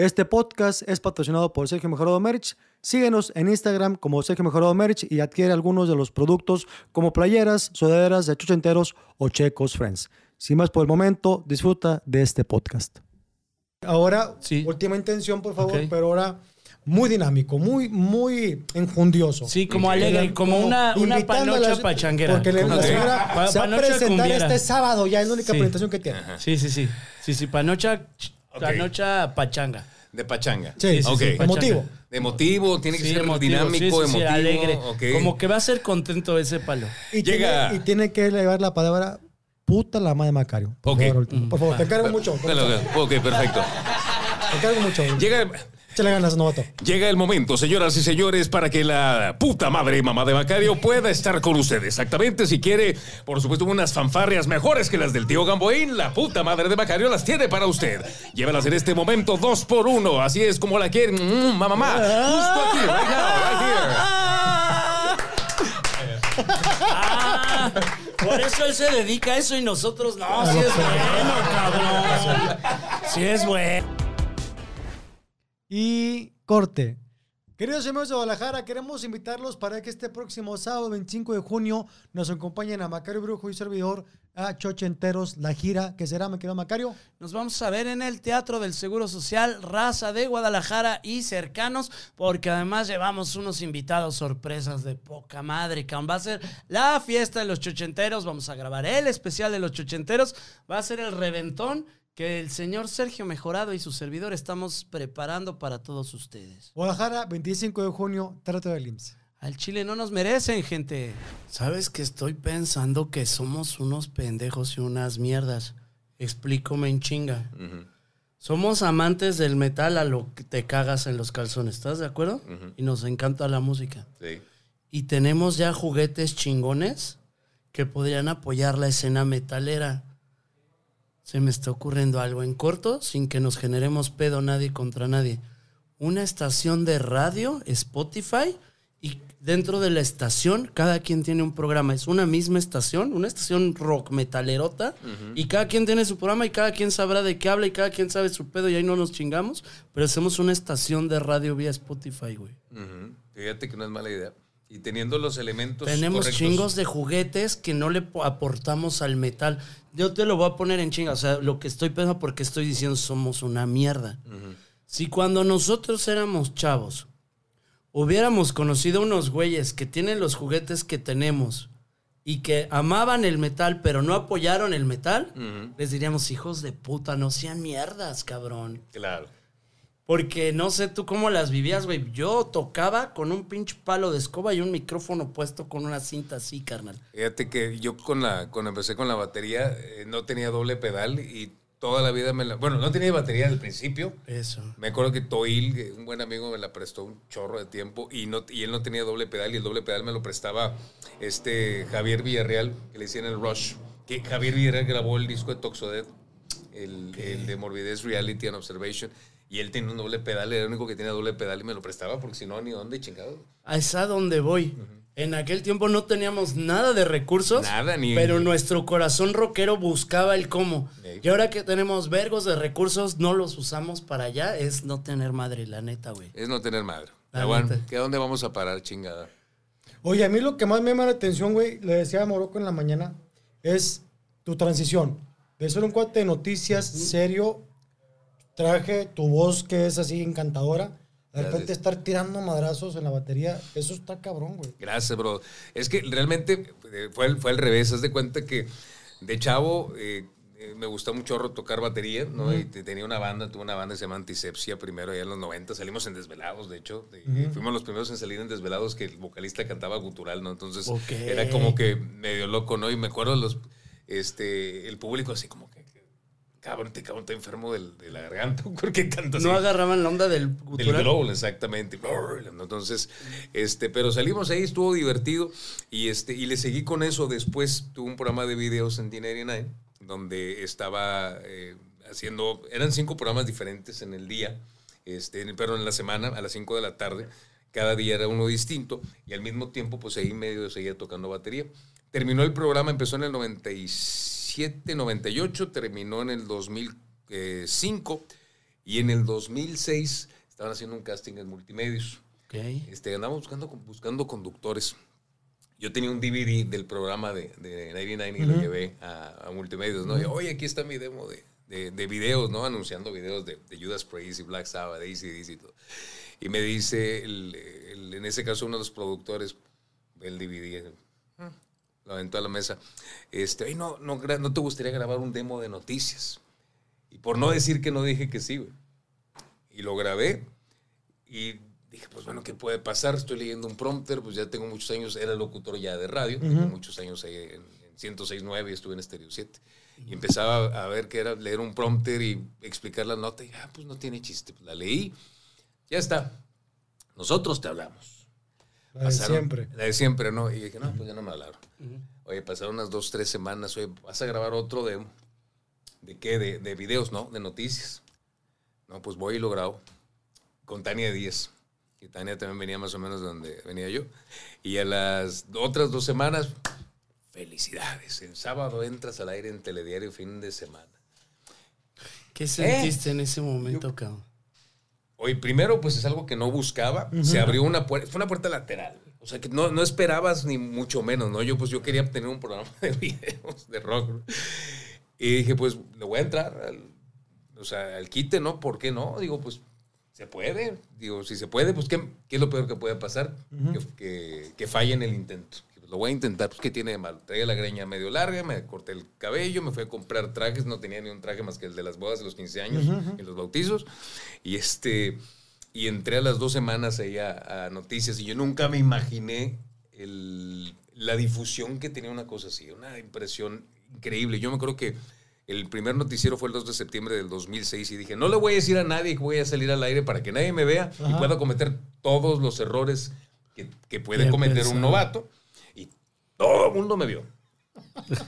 Este podcast es patrocinado por Sergio Mejorado Merch. Síguenos en Instagram como Sergio Mejorado Merch y adquiere algunos de los productos como playeras, sudaderas de chuchenteros o checos friends. Sin más por el momento, disfruta de este podcast. Ahora, Sí. última intención, por favor, pero ahora muy dinámico, muy, muy enjundioso. Sí, como alegre, como una, una panocha la- pachanguera. Porque la, señora pa- se va a presentar cumbiera. este sábado, ya es la única Sí. presentación que tiene. Sí, sí, sí. Sí, sí, panocha, Ok. panocha pachanga. De pachanga. Sí, sí, Ok. sí, pachanga. Emotivo. De emotivo, tiene que Sí, ser emotivo, dinámico, sí, sí, sí, emotivo. alegre. Como que va a ser contento ese palo. Y, Llega- tiene, y tiene que llevar la palabra puta la madre de Macario. Por Ok. favor, último. Por favor, te encargo mucho. Dale. Ok, perfecto. Te encargo mucho. Llega, Échale ganas, novato. llega el momento, señoras y señores, para que la puta madre y mamá de Macario pueda estar con ustedes. Exactamente, si quiere, por supuesto, unas fanfarrias mejores que las del tío Gamboín, la puta madre de Macario las tiene para usted. Llévelas en este momento dos por uno, así es como la quieren, mm, mamá, mamá. Justo aquí, right now, right here. Ah, por eso él se dedica a eso y nosotros no. Sí es bueno, cabrón. Sí es bueno. Y corte. Queridos amigos de Guadalajara, queremos invitarlos para que este próximo sábado 25 de junio nos acompañen a Macario Brujo y servidor a Chochenteros, la gira que será, me querido Macario. Nos vamos a ver en el Teatro del Seguro Social Raza de Guadalajara y cercanos, porque además llevamos unos invitados sorpresas de poca madre, que va a ser la fiesta de los chochenteros, vamos a grabar el especial de los chochenteros, va a ser el reventón que el señor Sergio Mejorado y su servidor estamos preparando para todos ustedes. Guadalajara, 25 de junio, trato del IMSS. Al Chile no nos merecen, gente. ¿Sabes que estoy pensando que somos unos pendejos y unas mierdas? Explícame en chinga. Somos amantes del metal a lo que te cagas en los calzones, ¿estás de acuerdo? Y nos encanta la música. Sí. Y tenemos ya juguetes chingones que podrían apoyar la escena metalera. Se me está ocurriendo algo en corto, sin que nos generemos pedo nadie contra nadie. Una estación de radio, Spotify, y dentro de la estación cada quien tiene un programa. Es una misma estación, una estación rock metalerota, y cada quien tiene su programa y cada quien sabrá de qué habla y cada quien sabe su pedo y ahí no nos chingamos, pero hacemos una estación de radio vía Spotify, güey. Fíjate que no es mala idea. Y teniendo los elementos Tenemos correctos. chingos de juguetes que no le po- aportamos al metal. Yo te lo voy a poner en chinga. O sea, lo que estoy pensando porque estoy diciendo somos una mierda. Si cuando nosotros éramos chavos hubiéramos conocido unos güeyes que tienen los juguetes que tenemos y que amaban el metal pero no apoyaron el metal, les diríamos hijos de puta, no sean mierdas, cabrón. Claro. Porque no sé tú cómo las vivías, güey. Yo tocaba con un pinche palo de escoba y un micrófono puesto con una cinta así, carnal. Fíjate que yo con la, cuando empecé con la batería eh, no tenía doble pedal y toda la vida me la... Bueno, no tenía batería al principio. Eso. Me acuerdo que Toil, un buen amigo, me la prestó un chorro de tiempo y, no, y él no tenía doble pedal y el doble pedal me lo prestaba este Javier Villarreal, que le decían el Rush. Que Javier Villarreal grabó el disco de Toxodet, el, el de Morbidez Reality and Observation. Y él tenía un doble pedal, era el único que tenía doble pedal y me lo prestaba porque si no, ni dónde chingado. A esa donde voy. En aquel tiempo no teníamos nada de recursos. Nada, ni- Pero nuestro corazón rockero buscaba el cómo. Y ahora que tenemos vergos de recursos, no los usamos para allá. Es no tener madre, la neta, güey. Es no tener madre. La Ya, bueno, neta. ¿que ¿A dónde vamos a parar, chingada? Oye, a mí lo que más me llama la atención, güey, le decía a Morocco en la mañana, es tu transición. De ser un cuate de noticias serio, traje tu voz que es así encantadora, de repente Gracias. estar tirando madrazos en la batería, eso está cabrón, güey. Gracias, bro. Es que realmente eh, fue, al- fue al revés. Haz de cuenta que de chavo eh, eh, me gustó mucho tocar batería, ¿no? Y te- tenía una banda, tuve una banda que se llama Antisepsia primero allá en los 90. Salimos en Desvelados, de hecho. Fuimos los primeros en salir en Desvelados que el vocalista cantaba gutural, ¿no? Entonces era como que medio loco, ¿no? Y me acuerdo los, este, el público así como que, cabrón, te cabrón, está enfermo del- de la garganta. ¿Por qué canta así? No agarraban la onda del Del gutural. growl, exactamente. Entonces, este, pero salimos ahí, estuvo divertido y este, y le seguí con eso. Después tuve un programa de videos en D99 donde estaba eh, haciendo, eran cinco programas diferentes en el día, este, pero en la semana, a las 5 de la tarde. Cada día era uno distinto y al mismo tiempo, pues ahí medio seguía tocando batería. Terminó el programa, empezó en el 97, 98, terminó en el 2005 Y en el 2006 estaban haciendo un casting en multimedios. Ok. Este, andamos buscando, buscando conductores. Yo tenía un DVD del programa de, de 99 y lo llevé a, a multimedios, ¿no? Y, Oye, aquí está mi demo de, de, de videos, ¿no? Anunciando videos de, de Judas Priest y Black Sabbath, AC/DC y todo. Y me dice, el- el- en ese caso, uno de los productores, el DVD, lo aventó a la mesa. Este, "Oye, no, no, ¿no te gustaría grabar un demo de noticias? Y por no decir que no dije que sí, güey. Y lo grabé y dije, pues bueno, ¿qué puede pasar? Estoy leyendo un prompter, pues ya tengo muchos años, era locutor ya de radio, tengo muchos años ahí en, en 106.9 y estuve en Stereo 7. Y empezaba a ver que era leer un prompter y explicar la nota y, ah, pues no tiene chiste. Pues la leí, ya está. Nosotros te hablamos. La de siempre. La de siempre, ¿no? Y dije, no, pues ya no me hablaron. Oye, pasaron unas dos, tres semanas. Oye, vas a grabar otro de. ¿De qué? De, de videos, ¿no? De noticias. No, pues voy y lo grabo. Con Tania Díaz. Y Tania también venía más o menos de donde venía yo. Y a las otras dos semanas, felicidades. El sábado entras al aire en Telediario fin de semana. ¿Qué sentiste en ese momento, cabrón? Oye, primero, pues es algo que no buscaba. Se abrió una puerta, fue una puerta lateral. O sea, que no, no esperabas ni mucho menos, ¿no? Yo, pues yo quería tener un programa de videos de rock. Y dije, pues le voy a entrar al, o sea, al quite, ¿no? ¿Por qué no? Digo, pues se puede. Digo, si se puede, pues ¿qué, qué es lo peor que puede pasar? que, que, que falle en el intento. Lo voy a intentar, pues ¿qué tiene de malo? Traía la greña medio larga, me corté el cabello, me fui a comprar trajes, no tenía ni un traje más que el de las bodas de los 15 años y los bautizos. Y este, y entré a las dos semanas ahí a, a noticias y yo nunca me imaginé el- la difusión que tenía una cosa así, una impresión increíble. Yo me acuerdo que el primer noticiero fue el 2 de septiembre del 2006 y dije, no le voy a decir a nadie que voy a salir al aire para que nadie me vea y pueda cometer todos los errores que, que puede Qué cometer pesado. un novato. Todo el mundo me vio.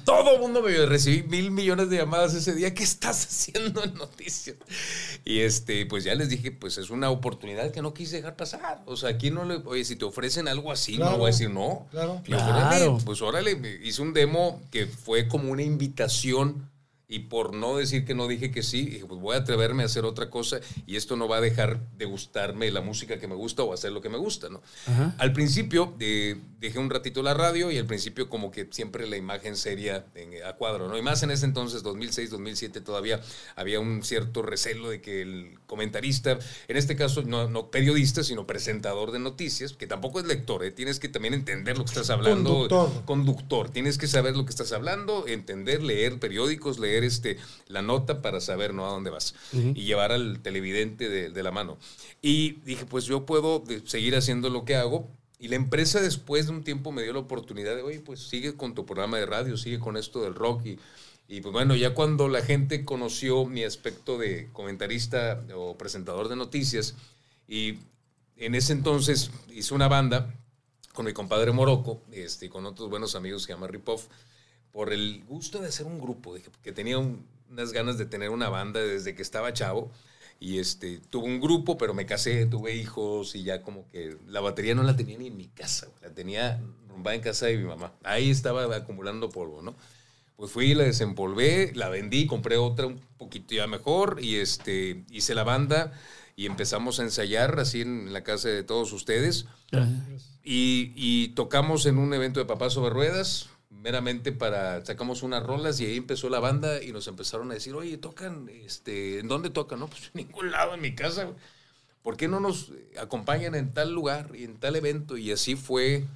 Todo el mundo me vio. Recibí mil millones de llamadas ese día. ¿Qué estás haciendo en noticias? Y este, pues ya les dije, pues es una oportunidad que no quise dejar pasar. O sea, aquí no le, oye, si te ofrecen algo así, no Claro. voy a decir no. Claro. Y Claro. órale, pues órale, hice un demo que fue como una invitación. Y por no decir que no dije que sí, dije, pues voy a atreverme a hacer otra cosa y esto no va a dejar de gustarme la música que me gusta o hacer lo que me gusta, ¿no? Ajá. Al principio eh, dejé un ratito la radio y al principio como que siempre la imagen seria en- a cuadro, ¿no? Y más en ese entonces, 2006, 2007, todavía había un cierto recelo de que el comentarista, en este caso no, no periodista, sino presentador de noticias, que tampoco es lector, ¿eh? tienes que también entender lo que estás hablando. Conductor. Conductor, tienes que saber lo que estás hablando, entender, leer periódicos, leer este, la nota para saber, ¿no? A dónde vas. Y llevar al televidente de, de la mano. Y dije, pues yo puedo de- seguir haciendo lo que hago. Y la empresa después de un tiempo me dio la oportunidad de, oye, pues sigue con tu programa de radio, sigue con esto del rock. Y, y pues bueno, ya cuando la gente conoció mi aspecto de comentarista o presentador de noticias, y en ese entonces hice una banda con mi compadre Morocco este, y con otros buenos amigos que se llama Ripoff, por el gusto de hacer un grupo, dije, que tenía un- unas ganas de tener una banda desde que estaba chavo. Y este, tuve un grupo, pero me casé, tuve hijos y ya como que la batería no la tenía ni en mi casa, la tenía rumbada en casa de mi mamá. Ahí estaba acumulando polvo, ¿no? Pues fui, la desempolvé, la vendí, compré otra un poquito ya mejor y este, hice la banda y empezamos a ensayar así en la casa de todos ustedes. Y, y tocamos en un evento de Papás sobre Ruedas, meramente para, sacamos unas rolas y ahí empezó la banda y nos empezaron a decir, oye, tocan, este, ¿en dónde tocan? No, pues en ningún lado, en mi casa. güey. ¿Por qué no nos acompañan en tal lugar y en tal evento? Y así fue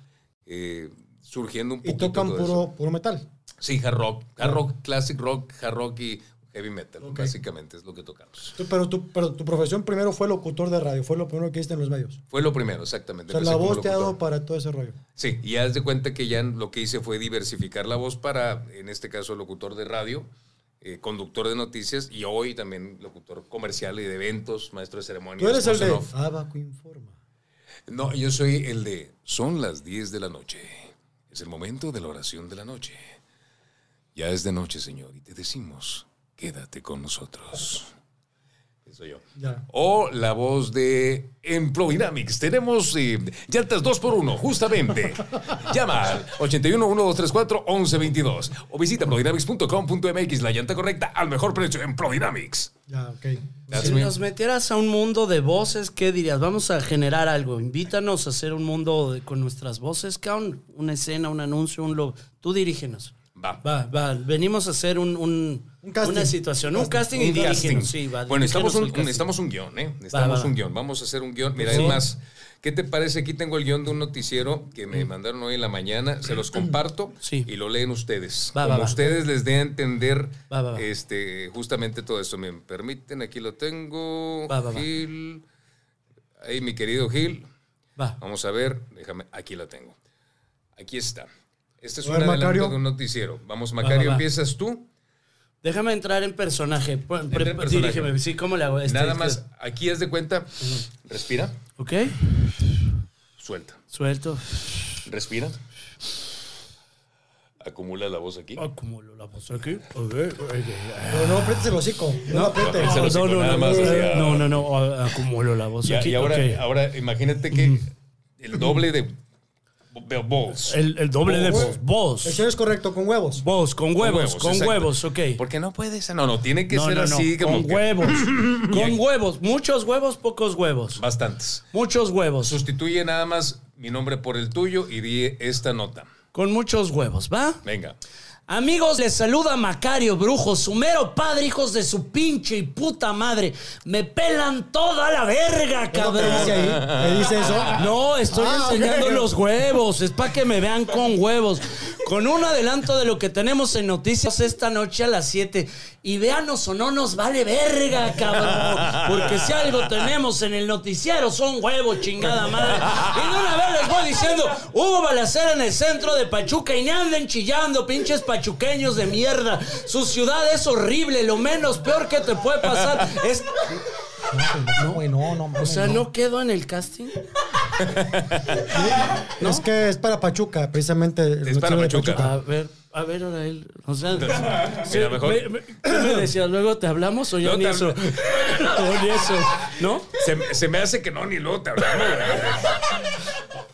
eh, surgiendo un Y poquito tocan eso. puro, puro metal. Sí, hard rock, hard rock, classic rock, hard rock y heavy metal, básicamente es lo que tocamos. Pero, tu, pero tu profesión primero fue locutor de radio, fue lo primero que hiciste en los medios. Fue lo primero, exactamente. O sea, la voz te ha dado para todo ese rollo. Sí, y haz de cuenta que ya lo que hice fue diversificar la voz para, en este caso, locutor de radio, eh, conductor de noticias y hoy también locutor comercial y de eventos, maestro de ceremonias. Tú eres el de. Abaco Informa. No, yo soy el de son las 10 de la noche. Es el momento de la oración de la noche. Ya es de noche, Señor, y te decimos, quédate con nosotros. Soy yo. Ya. O la voz de Emplovinamics. Tenemos eh, llantas 2x1, justamente. Llama al 81 1234 1122 o visita emplovinamics.com.mx, la llanta correcta al mejor precio. Emplovinamics. Ya, ok. That's Si me. nos metieras a un mundo de voces, ¿qué dirías? Vamos a generar algo. Invítanos a hacer un mundo de- con nuestras voces. Una escena, un anuncio, un logo. Tú dirígenos. Va. Va, va. Venimos a hacer un, un- Un casting. una situación, un casting y Un casting. dirígenos. Sí, va, bueno, necesitamos dirígenos un, necesitamos un guion, ¿eh? Necesitamos Va, va, va. un guion. Vamos a hacer un guion. Mira, Sí. es más, ¿qué te parece? Aquí tengo el guion de un noticiero que me mandaron hoy en la mañana. Se los comparto Sí. y lo leen ustedes. Va, Como va. ustedes les dé a entender Va, va, va. este, justamente todo esto. ¿Me permiten? Aquí lo tengo. Va, va, va. Gil. Ahí, mi querido Gil. Va. Vamos a ver, déjame, aquí la tengo. Aquí está. Este es un adelanto de un noticiero. Vamos, Macario, va, va. empiezas tú. Déjame entrar en personaje. Entra en personaje. Dirígeme, sí, ¿cómo le hago? Este, Nada este- más, aquí haz de cuenta. Respira, Ok, suelta. suelto. Respira. Acumula la voz aquí. Acumulo la voz aquí. Ok, ok. Pero no aprietes el hocico. No. Aprieta el hocico, nada más así, ah. no, no, no, a- acumulo la voz Ya- aquí. y ahora, ahora imagínate que el doble de voz. el, el doble de. El Voz. señor es correcto, con huevos. Voz, con huevos, con huevos, ok. Porque no puede ser. No, no, tiene que No, ser no, no, así como con que- huevos. con huevos. Muchos huevos, pocos huevos. Bastantes. Muchos huevos. Sustituye nada más mi nombre por el tuyo y di esta nota. Con muchos huevos, ¿va? Venga. Amigos, les saluda Macario Brujo, su mero padre, hijos de su pinche y puta madre. Me pelan toda la verga, ¿Qué cabrón. dice ahí? ¿Le dice eso? No, estoy Ah, enseñando los huevos. Es para que me vean con huevos. Con un adelanto de lo que tenemos en noticias esta noche a las 7. Y véanos o no nos vale verga, cabrón. Porque si algo tenemos en el noticiero son huevos, chingada madre. Y de una vez les voy diciendo, hubo balacera en el centro de Pachuca y ni anden chillando, pinches pachuqueños de mierda. Su ciudad es horrible. Lo menos peor que te puede pasar es... No, güey, no, no, O mames, sea, no. ¿no quedo en el casting? Es que es para Pachuca, precisamente. el Es para Pachuca. A ver, a ver, ahora él. O sea, sí, Mira, mejor- me- me- ¿qué me decías? Luego te hablamos o ya No ni eso. hablo. o ni eso, ¿no? Se, se me hace que no, ni luego te hablamos.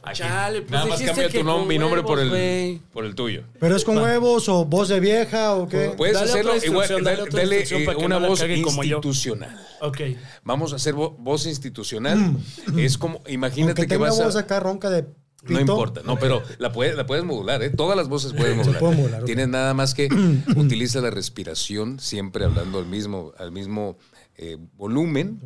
Aquí. Chale, pues Nada más cambia tu nom- con mi nombre por el, por el tuyo. ¿Pero es con huevos o voz de vieja o qué? Puedes Dale hacerlo igual, dale eh, una no voz cague como yo. institucional. Ok. Vamos a hacer vo- voz institucional. Es como, imagínate Aunque que vas a... voz acá ronca de pito. No importa, no, pero la puedes, la puedes modular, ¿eh? Todas las voces pueden modular. pueden modular. Tienes nada más que utiliza la respiración, siempre hablando al mismo, al mismo eh, volumen.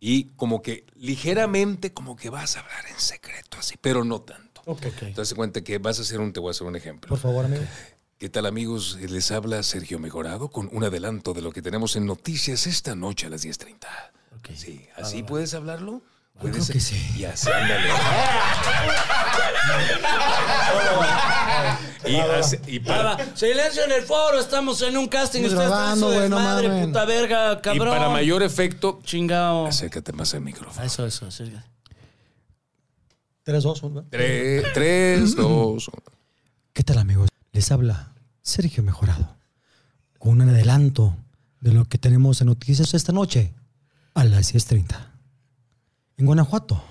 Y como que ligeramente, como que vas a hablar en secreto, así, pero no tanto. Ok. Entonces se cuenta que vas a hacer un, te voy a hacer un ejemplo. Por favor, amigo. ¿Qué tal amigos? Les habla Sergio Mejorado con un adelanto de lo que tenemos en noticias esta noche a las 10.30. Ok. Sí, ¿así puedes hablarlo? Creo que sí. Y así, ándale. y, así- y Va, para. Silencio en el foro, estamos en un casting. Estamos Usted está en su grabando, güey, no mamen. puta verga, y cabrón. para mayor efecto, Chingao. acércate más al micrófono. Eso, eso, acércate. 3, 2, 1. Tres, tres, dos, uno. ¿Qué tal, amigos? Les habla Sergio Mejorado con un adelanto de lo que tenemos en noticias esta noche a las 10.30. En Guanajuato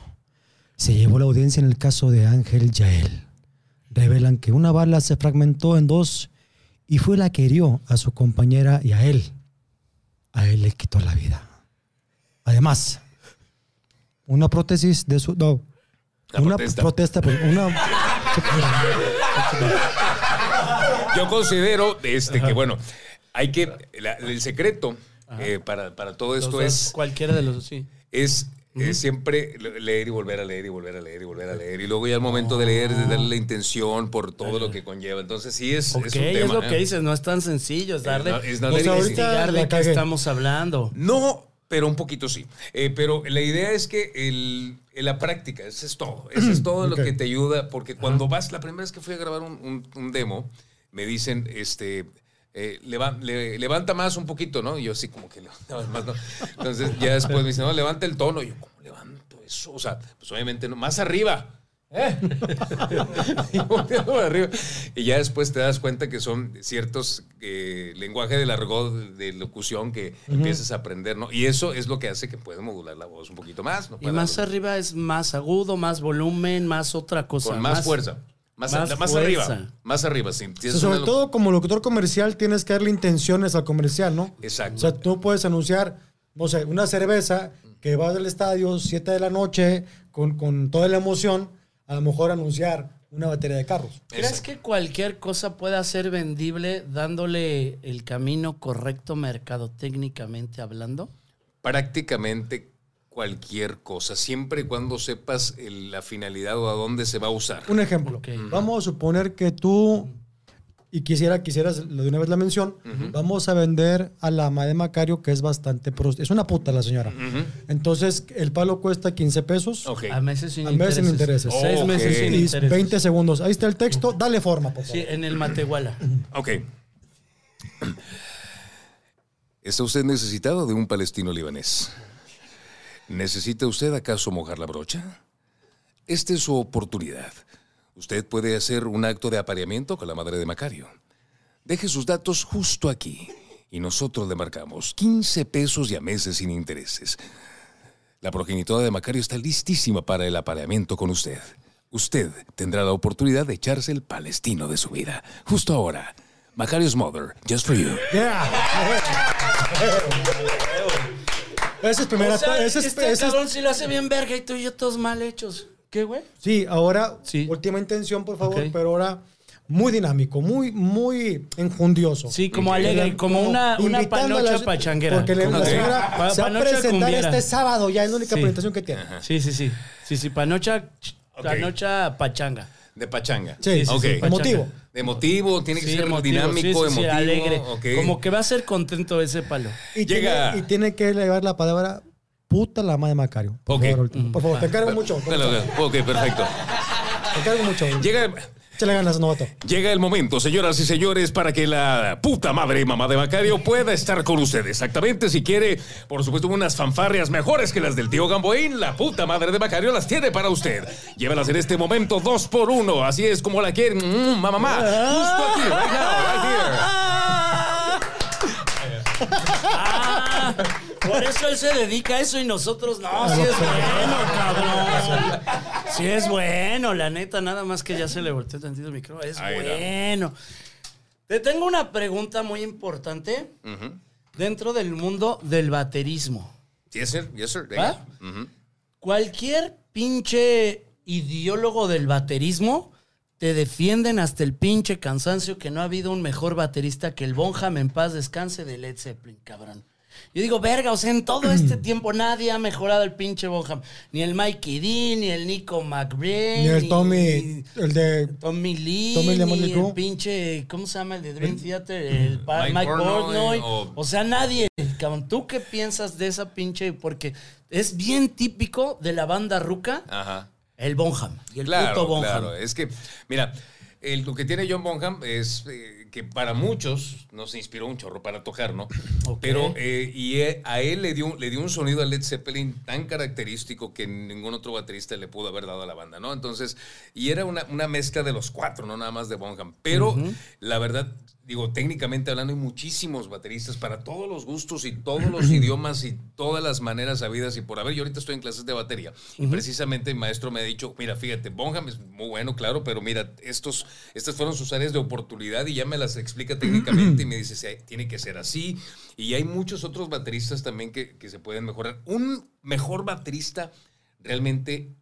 se llevó la audiencia en el caso de Ángel Yael. Revelan que una bala se fragmentó en dos y fue la que hirió a su compañera y a él. A él le quitó la vida. Además, una prótesis de su... No, La una protesta. protesta, pues, una... Yo considero este, que, bueno, hay que. la- el secreto eh, para, para todo esto es. Cualquiera de los dos, sí. es eh, siempre le- leer y volver a leer y volver a leer y volver a leer. Y luego ya al momento de leer es de darle la intención por todo lo que conlleva. Entonces sí es, Ok, es es, un tema. lo ¿eh? que dices, no es tan sencillo, es darle, no- es no la de qué estamos hablando. No, pero un poquito sí. Eh, pero la idea es que el, en la práctica, eso es todo. Eso es todo lo que te ayuda. Porque cuando vas, la primera vez que fui a grabar un, un- un demo, me dicen, este. Eh, le- levanta más un poquito, ¿no? Y yo así como que levantaba más, ¿no? Entonces ya después me dicen, no, levanta el tono. Y yo, ¿cómo levanto eso? O sea, pues obviamente no, más arriba. y arriba. Y ya después te das cuenta que son ciertos eh, lenguaje del argot de locución que empiezas a aprender, ¿no? Y eso es lo que hace que puedas modular la voz un poquito más. ¿no? Y más arriba es más agudo, más volumen, más otra cosa. con más, fuerza. Más, más más fuerza. arriba. Más arriba, sí. O sea, Tienes sobre una- todo como locutor comercial tienes que darle intenciones al comercial, ¿no? Exacto. O sea, tú puedes anunciar, no sé, una cerveza que va del estadio 7 de la noche con, con toda la emoción, a lo mejor anunciar una batería de carros. ¿Crees Exacto. que cualquier cosa pueda ser vendible dándole el camino correcto mercadotécnicamente hablando? prácticamente cualquier cosa, siempre y cuando sepas el- la finalidad o a dónde se va a usar. Un ejemplo. Vamos a suponer que tú, y quisiera, quisieras lo de una vez la mención, vamos a vender a la ama de Macario, que es bastante... Es una puta la señora. Entonces, el palo cuesta 15 pesos. Ok. A meses sin A meses sin intereses. Seis meses sin intereses. 20 segundos. Ahí está el texto. Dale forma, por favor. Sí, en el Matehuala. Ok. ¿Está usted necesitado de un palestino libanés? ¿Necesita usted acaso mojar la brocha? Esta es su oportunidad. Usted puede hacer un acto de apareamiento con la madre de Macario. Deje sus datos justo aquí y nosotros le marcamos 15 pesos y a meses sin intereses. La progenitora de Macario está listísima para el apareamiento con usted. Usted tendrá la oportunidad de echarse el palestino de su vida. Justo ahora. Macario's Mother, just for you. Yeah. Esa es primera. O sea, esa es- este esa es- cabrón sí lo hace bien verga y tú y yo todos mal hechos. ¿Qué, güey? sí, ahora, Sí. última intención, por favor, pero ahora muy dinámico, muy, muy enjundioso. Sí, como alegre, como una, una panocha pachanguera. Porque la, que- señora pa- se va a panocha presentar cumbiera. este sábado, ya es la única Sí. presentación que tiene. Sí, sí, sí. Sí, sí, panocha, Ok. panocha pachanga. De pachanga. Sí, sí, Ok. sí, emotivo. Emotivo, tiene que Sí, ser emotivo, dinámico, sí, sí, sí, emotivo. alegre. Como que va a ser contento ese palo. Y, Llega- tiene, y tiene que llevar la palabra puta la madre de Macario. Por favor, último. Por favor, te encargo mucho. Dale, dale. Ok, perfecto. Te encargo mucho. Llega, Échale ganas, novato. llega el momento, señoras y señores, para que la puta madre y mamá de Macario pueda estar con ustedes. Exactamente, si quiere, por supuesto, unas fanfarrias mejores que las del tío Gamboín, la puta madre de Macario las tiene para usted. Llévelas en este momento dos por uno, así es como la quieren. Mm, mamá, mamá. Justo aquí, right now, right here. Ah, por eso él se dedica a eso y nosotros no. Sí es bueno, cabrón. Sí es bueno, la neta. Nada más que ya se le volteó tantito el micrófono. Es Ahí bueno. Te tengo una pregunta muy importante dentro del mundo del baterismo. Yes, sir. Yes, sir. ¿Va? Cualquier pinche ideólogo del baterismo te defienden hasta el pinche cansancio que no ha habido un mejor baterista que el Bonham en paz descanse de Led Zeppelin, cabrón. Yo digo, verga, o sea, en todo este tiempo nadie ha mejorado el pinche Bonham. Ni el Mikey D, ni el Nico McBrain. Ni el Tommy, el de. Tommy Lee, Tommy ni el pinche, ¿cómo se llama? El de Dream Theater, el pa- Mike Mike, Portnoy. o- O... sea, nadie. Cabrón, ¿tú qué piensas de esa pinche? Porque es bien típico de la banda ruca, Ajá. el Bonham. Y el claro, puto Bonham. Claro, es que, mira, el- lo que tiene John Bonham es eh, que para muchos nos inspiró un chorro para tocar, ¿no? Ok. Pero, eh, y eh, a él le dio, le dio un sonido a Led Zeppelin tan característico que ningún otro baterista le pudo haber dado a la banda, ¿no? Entonces, y era una, una mezcla de los cuatro, no nada más de Bonham. Pero, la verdad, digo, técnicamente hablando, hay muchísimos bateristas para todos los gustos y todos los idiomas y todas las maneras habidas y por haber. Yo ahorita estoy en clases de batería y precisamente el maestro me ha dicho, mira, fíjate, Bonham es muy bueno, claro, pero mira, estos, estas fueron sus áreas de oportunidad y ya me las explica técnicamente y me dice, "Sí, tiene que ser así. Y hay muchos otros bateristas también que, que se pueden mejorar. Un mejor baterista realmente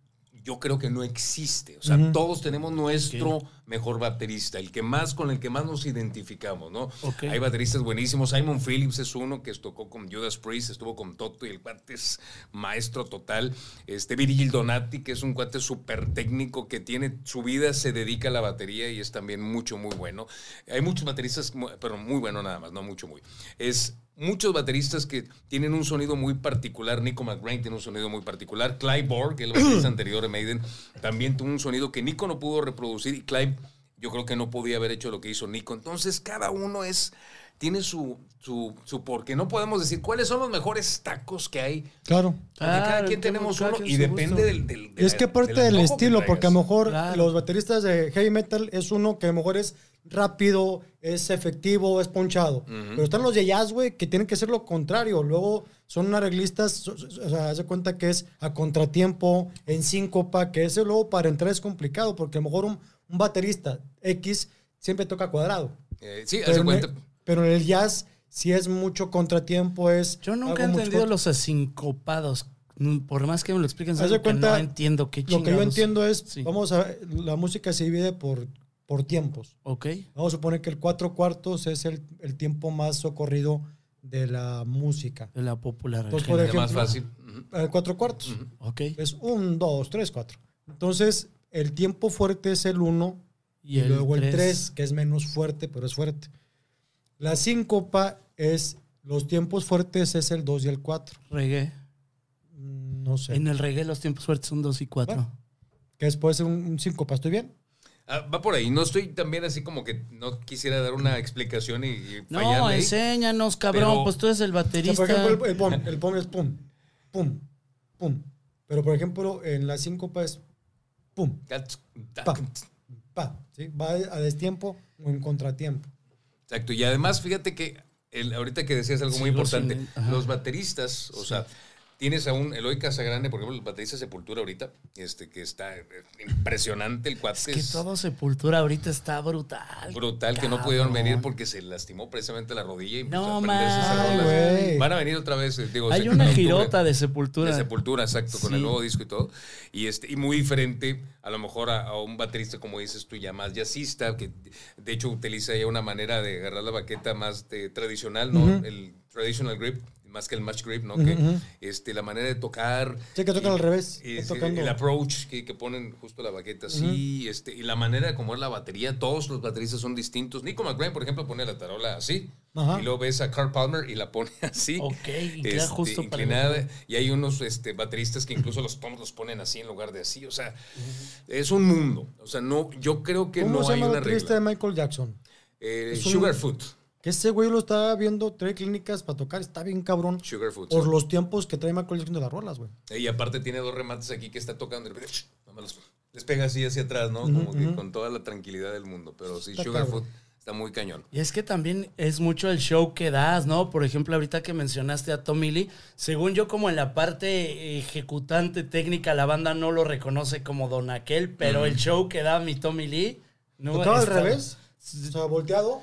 yo creo que no existe. O sea, todos tenemos nuestro mejor baterista, el que más, con el que más nos identificamos, ¿no? Hay bateristas buenísimos. Simon Phillips es uno que tocó con Judas Priest, estuvo con Toto y el cuate es maestro total. Este Virgil Donati, que es un cuate súper técnico que tiene su vida, se dedica a la batería y es también mucho, muy bueno. Hay muchos bateristas, pero muy bueno nada más, no mucho, muy. Es muchos bateristas que tienen un sonido muy particular. Nico McBrain tiene un sonido muy particular. Clive Borg, el baterista anterior de Maiden, también tuvo un sonido que Nico no pudo reproducir y Clive yo creo que no podía haber hecho lo que hizo Nico. Entonces, cada uno es tiene su, su, su porque no podemos decir cuáles son los mejores tacos que hay. Claro. Porque cada quien tenemos uno y su depende del, del de es que parte del que estilo, porque a lo mejor Claro. los bateristas de heavy metal es uno que a lo mejor es rápido, es efectivo, es ponchado. Pero están los de jazz, güey, que tienen que ser lo contrario. Luego son arreglistas, o sea, haz de cuenta que es a contratiempo, en síncopa, que ese luego para entrar es complicado, porque a lo mejor un, un baterista X siempre toca cuadrado. Eh, sí, Pero hace en, cuenta. el, pero en el jazz, si es mucho contratiempo, es. Yo nunca he entendido los asincopados. Mm, Por más que me lo expliquen, que cuenta, no entiendo qué Lo que yo chingados. entiendo es, Sí. vamos a la música se divide por, por tiempos. Ok. Vamos a suponer que el cuatro cuartos es el, el tiempo más socorrido de la música. De la popular. Entonces, en por Es más ejemplo, fácil. El cuatro cuartos. Ok. es un, dos, tres, cuatro. Entonces, el tiempo fuerte es el uno y, luego el tres, tres, que es menos fuerte, pero es fuerte. La síncopa es, los tiempos fuertes es el dos y el cuatro. Reggae. No sé. En el reggae los tiempos fuertes son dos y cuatro. Bueno. Que después un, un síncopa, ¿estoy bien? Ah, va por ahí. No estoy también así como que no quisiera dar una explicación y, y No, fallarle ahí. enséñanos, cabrón. Pero- pues tú eres el O sea, baterista. por ejemplo, el, el pom, el pom es pum, pum, pum. Pero, por ejemplo, en la síncopa es pum, pa, pa. ¿sí? Va a destiempo o en contratiempo. Exacto. Y además, fíjate que el, ahorita que decías algo muy importante, ajá. los bateristas, o sea, tienes a un Eloy Casagrande, por ejemplo, el baterista de Sepultura ahorita, este que está eh, impresionante, el cuate es que todo Sepultura ahorita está brutal. brutal, que no pudieron venir porque se lastimó precisamente la rodilla y empezó No güey. Van a venir otra vez, eh, digo, Hay una girota de Sepultura. De Sepultura, exacto, con el nuevo disco y todo. Y, este, y muy diferente, a lo mejor, a, a un baterista, como dices tú, ya más jazzista, que de hecho utiliza ya una manera de agarrar la baqueta más de- tradicional, ¿no? El traditional grip, más que el match grip, ¿no? Que, este, la manera de tocar. Sí, que tocan y- al revés, y sí, el approach que, que ponen justo la baqueta así, este, y la manera de acomodar la batería, todos los bateristas son distintos. Nico McBrain, por ejemplo, pone la tarola así, Ajá. y luego ves a Carl Palmer y la pone así. Ok, este, justo inclinada, y hay unos este, bateristas que incluso los tonos los ponen así en lugar de así. O sea, es un mundo. O sea, no, yo creo que ¿Cómo no se hay una regla. de Michael Jackson? Eh, un- Sugarfoot. Que ese güey lo estaba viendo, trae clínicas para tocar, está bien cabrón. Sugarfoot. Por los tiempos que trae Michael Jackson de las rolas, güey. Y aparte tiene dos remates aquí que está tocando. los- les pega así hacia atrás, ¿no? Como que con toda la tranquilidad del mundo. Pero sí, Está Sugarfoot cabrón. está muy cañón. Y es que también es mucho el show que das, ¿no? Por ejemplo, ahorita que mencionaste a Tommy Lee, según yo como en la parte ejecutante técnica, la banda no lo reconoce como Don Aquel, pero el show que da mi Tommy Lee... No, ¿Tocaba al está- revés? O sea, volteado.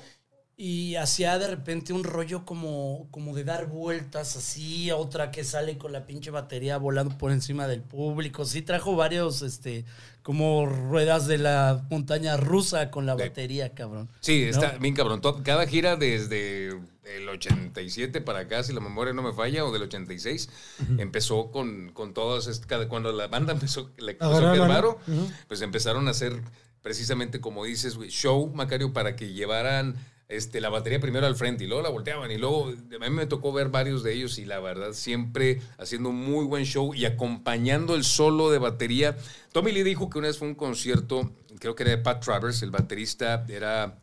Y hacía de repente un rollo como, como de dar vueltas así, otra que sale con la pinche batería volando por encima del público. Sí trajo varios, este, como ruedas de la montaña rusa con la batería, cabrón. Sí, ¿No? está bien cabrón. Cada gira desde el 87 para acá, si la memoria no me falla, o del 86, empezó con, con todas, cuando la banda empezó, empezó la mano. Ujú. pues empezaron a hacer precisamente como dices, güey, show, Macario, para que llevaran este, la batería primero al frente y luego la volteaban. Y luego a mí me tocó ver varios de ellos y la verdad siempre haciendo un muy buen show y acompañando el solo de batería. Tommy Lee dijo que una vez fue un concierto, creo que era de Pat Travers, el baterista era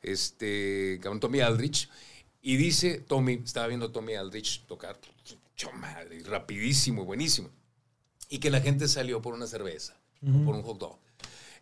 este, Tommy Aldrich, y dice Tommy, estaba viendo a Tommy Aldrich tocar, ¡chao madre, rapidísimo, buenísimo, y que la gente salió por una cerveza, o por un hot dog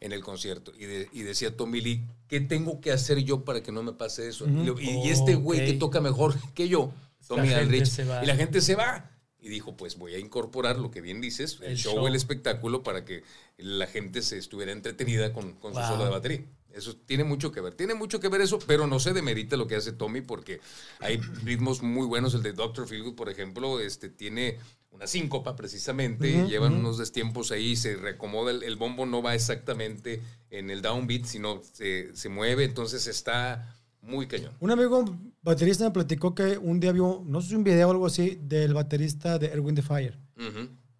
en el concierto. Y, de- y decía Tommy Lee, ¿qué tengo que hacer yo para que no me pase eso? y, este güey que toca mejor que yo, Tommy Aldrich, y la gente se va. Y dijo, pues voy a incorporar lo que bien dices, el, El show, show. el espectáculo, para que la gente se estuviera entretenida con, con su solo de batería. Eso tiene mucho que ver. Tiene mucho que ver eso, pero no se demerita lo que hace Tommy porque hay ritmos muy buenos. El de Dr. Feelgood, por ejemplo, este, tiene una síncopa precisamente. Ujú, llevan unos destiempos ahí, se reacomoda. El, el bombo no va exactamente en el downbeat, sino se, se mueve. Entonces está muy cañón. Un amigo baterista me platicó que un día vio, no sé si un video o algo así, del baterista de Erwin the Fire.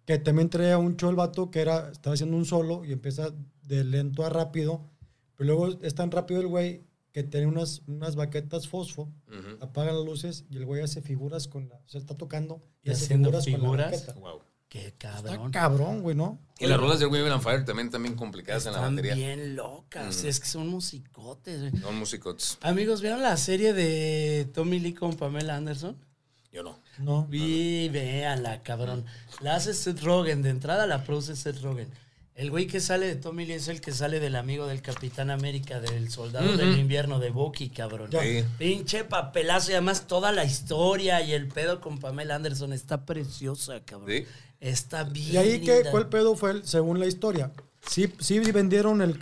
Que también traía un show el vato que era, estaba haciendo un solo y empieza de lento a rápido. Pero luego es tan rápido el güey que tiene unas, unas baquetas fosfo, Ujú. apaga las luces y el güey hace figuras con la. O sea, está tocando y, Y hace haciendo figuras, con la figuras. Wow. Qué Está cabrón. cabrón, güey, ¿no? Y las rolas de Women on Fire también, también complicadas en la Están batería. bien locas. Es que son musicotes. güey. Son musicotes. Amigos, ¿vieron la serie de Tommy Lee con Pamela Anderson? Yo no. No. Vi, véanla, cabrón. La hace Seth Rogen. De entrada la produce Seth Rogen. El güey que sale de Tommy Lee es el que sale del amigo del Capitán América, del Soldado del Invierno, de Bucky, cabrón. Sí. Pinche papelazo y además toda la historia y el pedo con Pamela Anderson está preciosa, cabrón. Sí. Está bien. ¿Y ahí qué, cuál pedo fue el- según la historia? ¿Sí, sí vendieron el,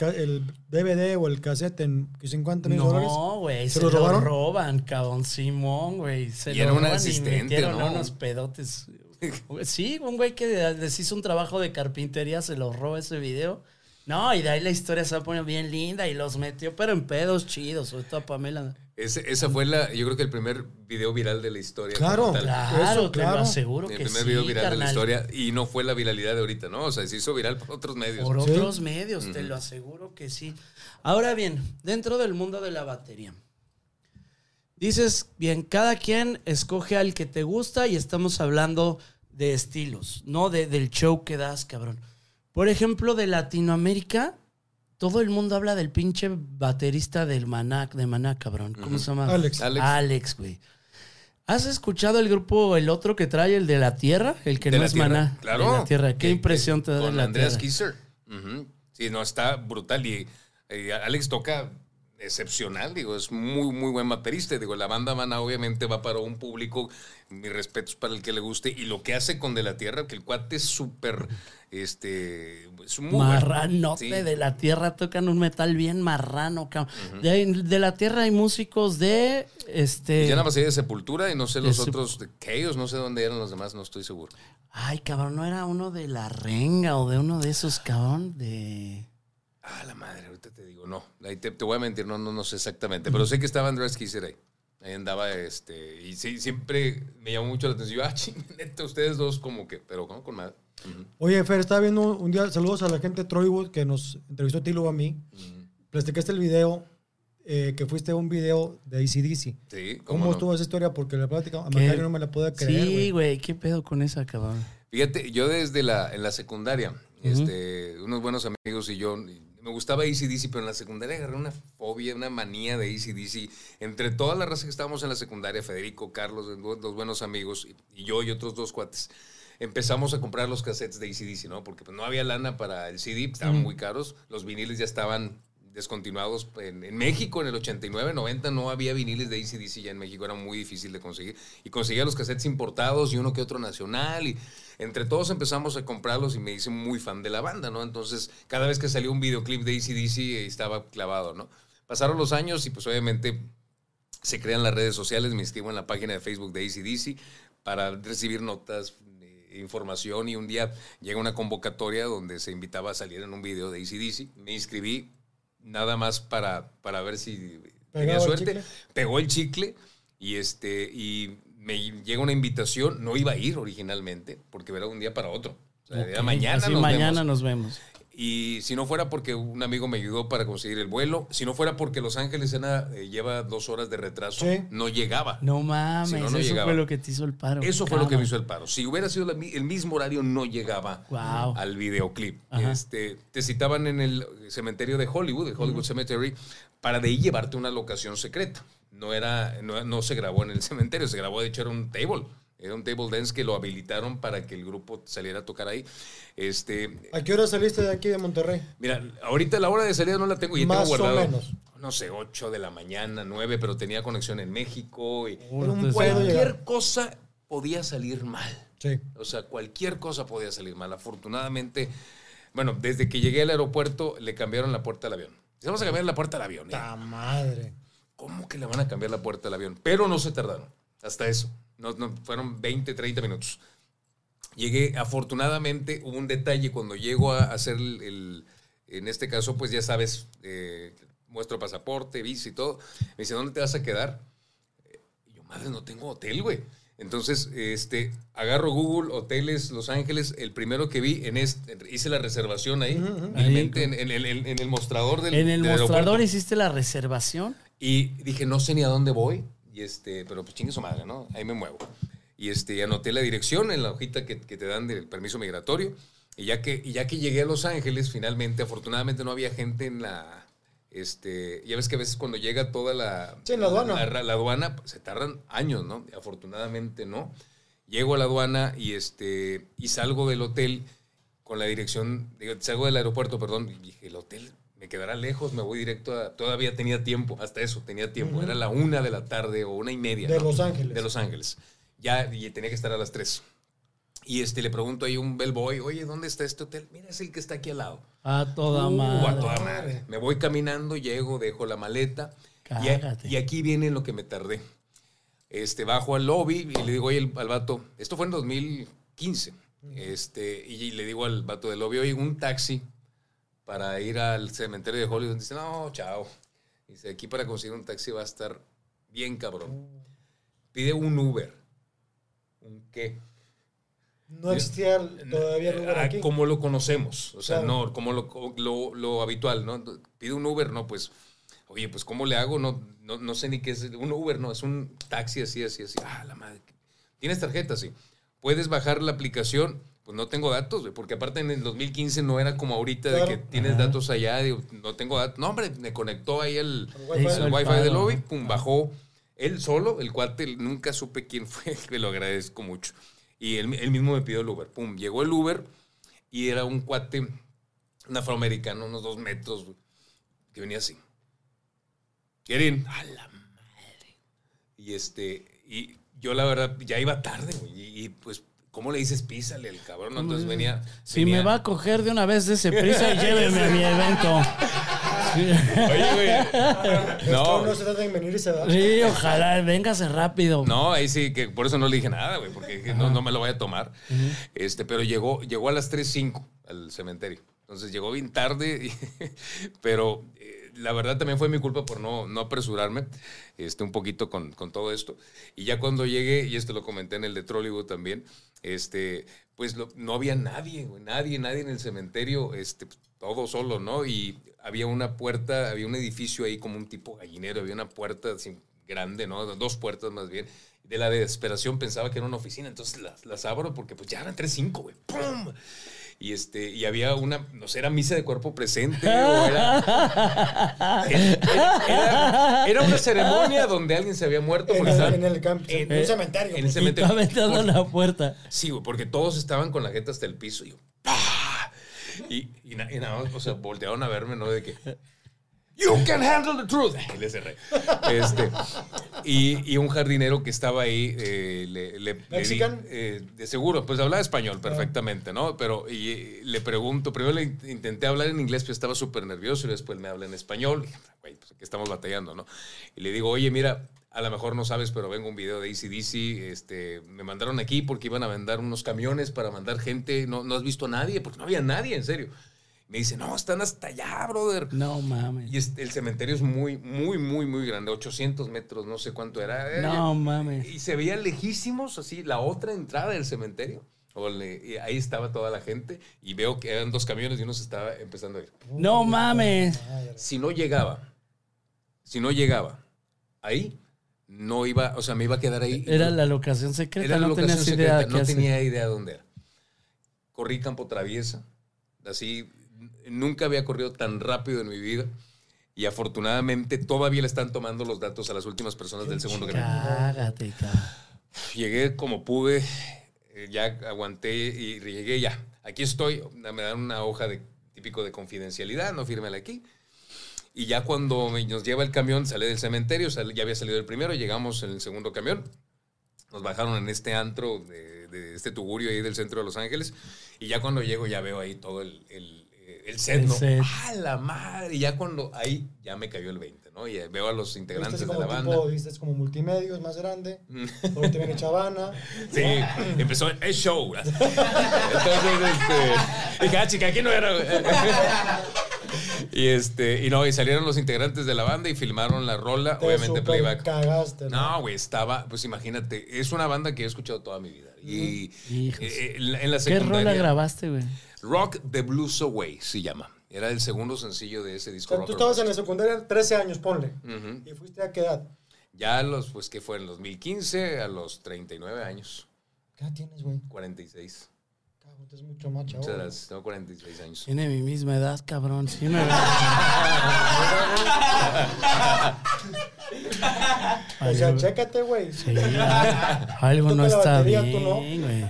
DVD o el cassette en 50 mil dólares? No, güey, ¿Se se, lo lo, robaron? roban, cabrón, Simón, güey. Se Y lo era un asistente, y metieron ¿no? unos pedotes. Sí, un güey que les hizo un trabajo de carpintería, se lo roba ese video. No, y de ahí la historia se va a poner bien linda y los metió, pero en pedos chidos, sobre todo a Pamela. Ese- esa fue la, yo creo que el primer video viral de la historia. Claro. Claro, Eso, te claro. lo aseguro El que primer sí, video viral de la historia y no fue la viralidad de ahorita, ¿no? O sea, se hizo viral por otros medios. Por Sí. otros medios, te lo aseguro que sí. Ahora bien, dentro del mundo de la batería. Dices, bien, cada quien escoge al que te gusta y estamos hablando de estilos, no de, del show que das, cabrón. Por ejemplo, de Latinoamérica, todo el mundo habla del pinche baterista del Maná, de Maná, cabrón. ¿Cómo se llama? Alex. Alex. Alex, güey. ¿Has escuchado el grupo, el otro que trae, el de la Tierra? El que De no es Tierra, Maná. Claro. De la Tierra. ¿Qué Que- impresión te da de Con la Andreas Tierra? Kisser. Sí, no, está brutal. Y Alex toca excepcional, digo, es muy, muy buen baterista. Digo, la banda Maná obviamente va para un público, mis respetos para el que le guste. Y lo que hace con De la Tierra, que el cuate es súper, este, es muy bueno. Marranote Sí. de la tierra tocan un metal bien marrano, cabrón. de, de la tierra hay músicos de este. Pues ya nada más hay de Sepultura y no sé los otros, de Chaos, no sé dónde eran los demás, no estoy seguro. Ay, cabrón, no era uno de la renga o de uno de esos, cabrón, de. Ah, la madre, ahorita te digo, no, ahí te, te voy a mentir, no, no, no sé exactamente, pero sé que estaba Andrés Kisser ahí. Ahí andaba, este, y sí, siempre me llamó mucho la atención. Yo, ah, ching, neta, ustedes dos como que, pero ¿cómo con madre? Oye, Fer, estaba viendo un día, saludos a la gente de Troywood que nos entrevistó a ti y luego a mí. Platicaste el video, eh, que fuiste a un video de ACDC. Sí, ¿Cómo, ¿cómo, no? estuvo esa historia? Porque la plática a. Macario no me la puede creer, Sí, güey. ¿qué pedo con esa, cabrón? Fíjate, yo desde la, en la secundaria, este, unos buenos amigos y yo, me gustaba ACDC, pero en la secundaria agarré una fobia, una manía de ACDC. Entre toda la raza que estábamos en la secundaria, Federico, Carlos, dos buenos amigos, y, y yo y otros dos cuates, empezamos a comprar los cassettes de ACDC, ¿no? Porque pues, no había lana para el CD, estaban muy caros, los viniles ya estaban descontinuados. En, en México, en el 89, 90, no había viniles de ACDC ya en México, era muy difícil de conseguir. Y conseguía los cassettes importados y uno que otro nacional. Y entre todos empezamos a comprarlos y me hice muy fan de la banda, ¿no? Entonces, cada vez que salía un videoclip de ACDC, eh, estaba clavado, ¿no? Pasaron los años y pues obviamente se crean las redes sociales, me inscribo en la página de Facebook de ACDC para recibir notas, eh, información y un día llega una convocatoria donde se invitaba a salir en un video de ACDC. Me inscribí nada más para, para ver si tenía ¿Pegaba el suerte. Pegó el chicle y, este, y me llega una invitación. No iba a ir originalmente porque era un día para otro. O sea, mañana así nos mañana vemos. nos vemos. Y si no fuera porque un amigo me ayudó para conseguir el vuelo, si no fuera porque Los Ángeles Cena, eh, lleva dos horas de retraso, Sí. no llegaba. No mames, Si no, no eso llegaba. fue lo que te hizo el paro. Eso fue lo que me hizo el paro. Si hubiera sido la el mismo horario, no llegaba al videoclip. Ajá. Este, te citaban en el cementerio de Hollywood, el Hollywood Cemetery, para de ahí llevarte a una locación secreta. No, era, no, no se grabó en el cementerio, se grabó, de hecho, era un table. Era un table dance que lo habilitaron para que el grupo saliera a tocar ahí. Este, ¿A qué hora saliste de aquí de Monterrey? Mira, ahorita la hora de salida no la tengo y Más tengo o guardado. menos. No sé, 8 de la mañana, 9, pero tenía conexión en México. Y Entonces, llegar. cualquier cosa podía salir mal. Sí. O sea, cualquier cosa podía salir mal. Afortunadamente, bueno, desde que llegué al aeropuerto le cambiaron la puerta al avión. Dice, Vamos a cambiar la puerta al avión. ¿eh? ¡Ta madre! ¿Cómo que le van a cambiar la puerta al avión? Pero no se tardaron. Hasta eso. No, no, fueron 20, 30 minutos. Llegué, afortunadamente, hubo un detalle cuando llego a hacer el, el- en este caso, pues ya sabes, eh, muestro pasaporte, visa y todo. Me dice, ¿dónde te vas a quedar? Y yo, madre, no tengo hotel, güey. Entonces, este, agarro Google, hoteles, Los Ángeles, el primero que vi, en este, hice la reservación ahí, en, en en- en el mostrador del En el del mostrador aeropuerto. hiciste la reservación. Y dije, no sé ni a dónde voy. Y este, pero pues chingue su madre, ¿no? Ahí me muevo. y este, anoté la dirección en la hojita que, que te dan del permiso migratorio. Y ya, que, y ya que llegué a Los Ángeles, finalmente, afortunadamente no había gente en la... Este, ya ves que a veces cuando llega toda la, Sí, en la aduana. la, la aduana, pues, se tardan años, ¿no? Afortunadamente no. Llego a la aduana y, este, y salgo del hotel con la dirección, digo, salgo del aeropuerto, perdón, y dije, el hotel me quedará lejos, me voy directo a... Todavía tenía tiempo, hasta eso, tenía tiempo. Era la una de la tarde o una y media. De ¿no? Los Ángeles. De Los Ángeles. Ya y tenía que estar a las tres. Y este, le pregunto ahí a un bellboy, oye, ¿dónde está este hotel? Mira, es el que está aquí al lado. A toda Uh, a madre. toda madre. Me voy caminando, llego, dejo la maleta. Y, a- Cágate. y aquí viene lo que me tardé. Este, bajo al lobby y le digo oye, al, vato, esto fue en 2015. Este, y le digo al vato del lobby, oye, un taxi para ir al cementerio de Hollywood. Dice, no, chao. Dice, aquí para conseguir un taxi va a estar bien cabrón. Pide un Uber. ¿Un qué? No existía todavía el Uber Ah, aquí. Como lo conocemos, o sea, Claro. no, como lo, lo, lo habitual, ¿no? Pide un Uber, no, pues, oye, pues, ¿cómo le hago? No, no, no sé ni qué es, un Uber, no, es un taxi así, así, así. Ah, la madre. ¿Tienes tarjeta? Sí. ¿Puedes bajar la aplicación? Pues no tengo datos, güey, porque aparte en el 2015 no era como ahorita de que tienes Ajá. datos allá, digo, no tengo datos. No, hombre, me conectó ahí el, El Wi-Fi. El del lobby, pum, bajó él solo, el cuate, nunca supe quién fue, que lo agradezco mucho. Y él, él mismo me pidió el Uber, pum, llegó el Uber y era un cuate, un afroamericano, unos dos metros, güey, que venía así. ¿Quieren? A la madre. Y este, y yo la verdad ya iba tarde, güey, y, y, pues, ¿cómo le dices písale al cabrón? No, Entonces venía... Si venía- me va a coger de una vez de ese prisa y lléveme a mi evento. Oye, güey. Es que No, uno se trata de venir y se va. Sí, ojalá, véngase rápido. No, ahí sí, que por eso no le dije nada, güey, porque dije, no, no me lo voy a tomar. este, pero llegó, llegó a las 3.05 al cementerio. Entonces llegó bien tarde, y- pero eh, la verdad también fue mi culpa por no, no apresurarme este, un poquito con, con todo esto. Y ya cuando llegué, y esto lo comenté en el de Trollywood también, este, pues lo- no había nadie, nadie, nadie en el cementerio, este, todo solo, ¿no? Y había una puerta, había un edificio ahí como un tipo gallinero, había una puerta así grande, ¿no? Dos puertas más bien. De la desesperación pensaba que era una oficina, entonces las, las abro porque pues ya eran 3.05, güey. ¡Pum! Y, este, y había una, no sé, era misa de cuerpo presente o era, era, era- era una ceremonia donde alguien se había muerto. En el, estaban- en el campo, en el cementerio. en el cementerio. aventando la puerta. Sí, güey, porque todos estaban con la jeta hasta el piso y yo. Y, y, na- y nada más, o sea, voltearon a verme, ¿no? De que, You can handle the truth. Y le cerré. Este, y, y un jardinero que estaba ahí, eh, le, le- le di- ¿Mexican? eh, de seguro, pues hablaba español perfectamente, ¿no? Pero y, le pregunto, primero le int- intenté hablar en inglés, pero estaba súper nervioso y después me habla en español. Güey, pues aquí estamos batallando, ¿no? Y le digo, oye, mira, a lo mejor no sabes, pero vengo un video de ACDC, este, me mandaron aquí porque iban a mandar unos camiones para mandar gente, no, no has visto a nadie, porque no había nadie, en serio. Me dice, no, están hasta allá, brother. No mames. Y es- el cementerio es muy, muy, muy, muy grande, 800 metros, no sé cuánto era. Eh, No mames. Y se veía lejísimos, así, la otra entrada del cementerio. Y ahí estaba toda la gente y veo que eran dos camiones y uno se estaba empezando a ir. No mames. Si no llegaba, si no llegaba ahí, no iba, o sea, me iba a quedar ahí. Era la locación secreta, Era la no locación secreta, idea no hacer. tenía idea dónde era. Corrí campo traviesa, así, nunca había corrido tan rápido en mi vida. Y afortunadamente todavía le están tomando los datos a las últimas personas del segundo grado. Llegué como pude, eh, ya aguanté y llegué ya. Aquí estoy, me dan una hoja de típico de confidencialidad, no fírmela aquí. Y ya cuando nos lleva el camión, sale del cementerio, sale- ya había salido el primero, llegamos en el segundo camión. Nos bajaron en este antro de, de este tugurio ahí del centro de Los Ángeles. Y ya cuando llego ya veo ahí todo el, el, el set, El ¿no? set. ¡Ah, la madre! Y ya cuando ahí ya me cayó el 20, ¿no? Y veo a los integrantes de la banda. tipo, viste, es como multimedia, es más grande. Ahorita viene Chavana. Sí, empezó el show. Entonces, este, dije, ah, chica, aquí no era. güey". Y este, y no, y salieron los integrantes de la banda y filmaron la rola, Te obviamente playback. cagaste. No, güey, estaba, pues imagínate, es una banda que he escuchado toda mi vida. Y Hijos. eh, en la- en la ¿Qué secundaria. rola grabaste, güey? Rock the Blues Away se llama. Era el segundo sencillo de ese O disco. sea, tú estabas en la secundaria 13 años, ponle. Ujú. ¿Y fuiste a qué edad? Ya a los, pues que fue en 2015, a los 39 años. ¿Qué edad tienes, güey? 46. Cabrón, es mucho más chavo. Muchas gracias. Tengo 46 años. Tiene mi misma edad, cabrón. Sí me O sea, chécate, güey. Sí, algo no está batería, bien, tú no. güey.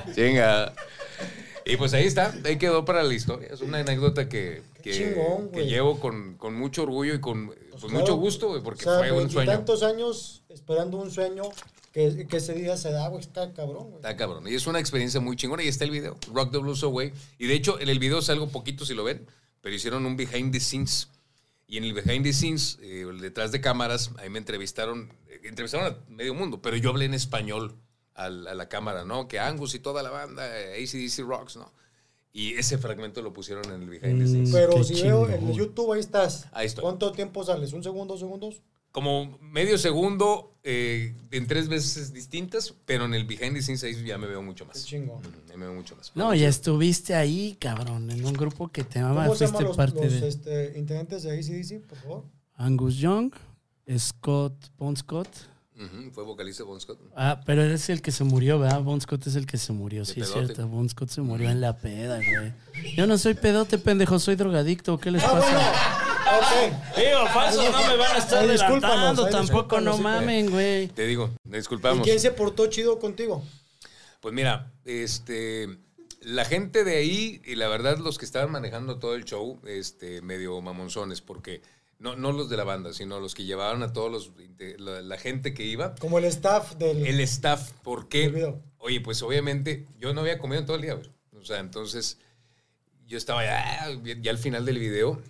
Y pues ahí está, ahí quedó para la historia. Es una anécdota que, que, chingón, que güey. llevo con, con mucho orgullo y con pues, claro. mucho gusto, güey, porque o sea, fue un sueño. tantos años esperando un sueño que, que ese día se da, güey. Está cabrón, güey. Está cabrón. Y es una experiencia muy chingona. Y está el video, Rock the Blues Away. Y de hecho, en el video salgo poquito si lo ven, pero hicieron un behind the scenes. Y en el behind the scenes, eh, detrás de cámaras, ahí me entrevistaron, eh, entrevistaron a medio mundo, pero yo hablé en español a la cámara, ¿no? Que Angus y toda la banda, eh, ACDC Rocks, ¿no? Y ese fragmento lo pusieron en el behind the scenes. Mm. Pero Qué si veo chingón. en YouTube, ahí estás. Ahí estoy. ¿Cuánto tiempo sales? ¿Un segundo, dos segundos? Como medio segundo eh, en tres veces distintas, pero en el behind the scenes ahí ya me veo mucho Qué más. chingón. Ujú, Ahí me veo mucho más. No, ya estuviste ahí, cabrón, en un grupo que te amaba, ¿Cómo se fuiste llaman los, parte los, de este, intendentes de ACDC, por favor? Angus Young, Scott, Bon Scott. Ujú, Fue vocalista de Bon Scott. Ah, pero eres el que se murió, ¿verdad? Bon Scott es el que se murió, sí, es cierto. Bon Scott se murió en la peda, güey. Yo no soy pedote, pendejo, soy drogadicto. ¿Qué les Ah, pasa? bueno. Ok. Digo, falso, no me van a estar adelantando tampoco, no mamen, güey. Te digo, ¿Y disculpamos. quién se portó chido contigo? Pues mira, este, la gente de ahí y la verdad los que estaban manejando todo el show, este, medio mamonzones, porque no, no los de la banda, sino los que llevaban a todos los, la, la gente que iba, Como el staff del... el staff, ¿por qué? Oye, pues obviamente yo no había comido en todo el día, güey. O sea, entonces yo estaba ya, ya al final del video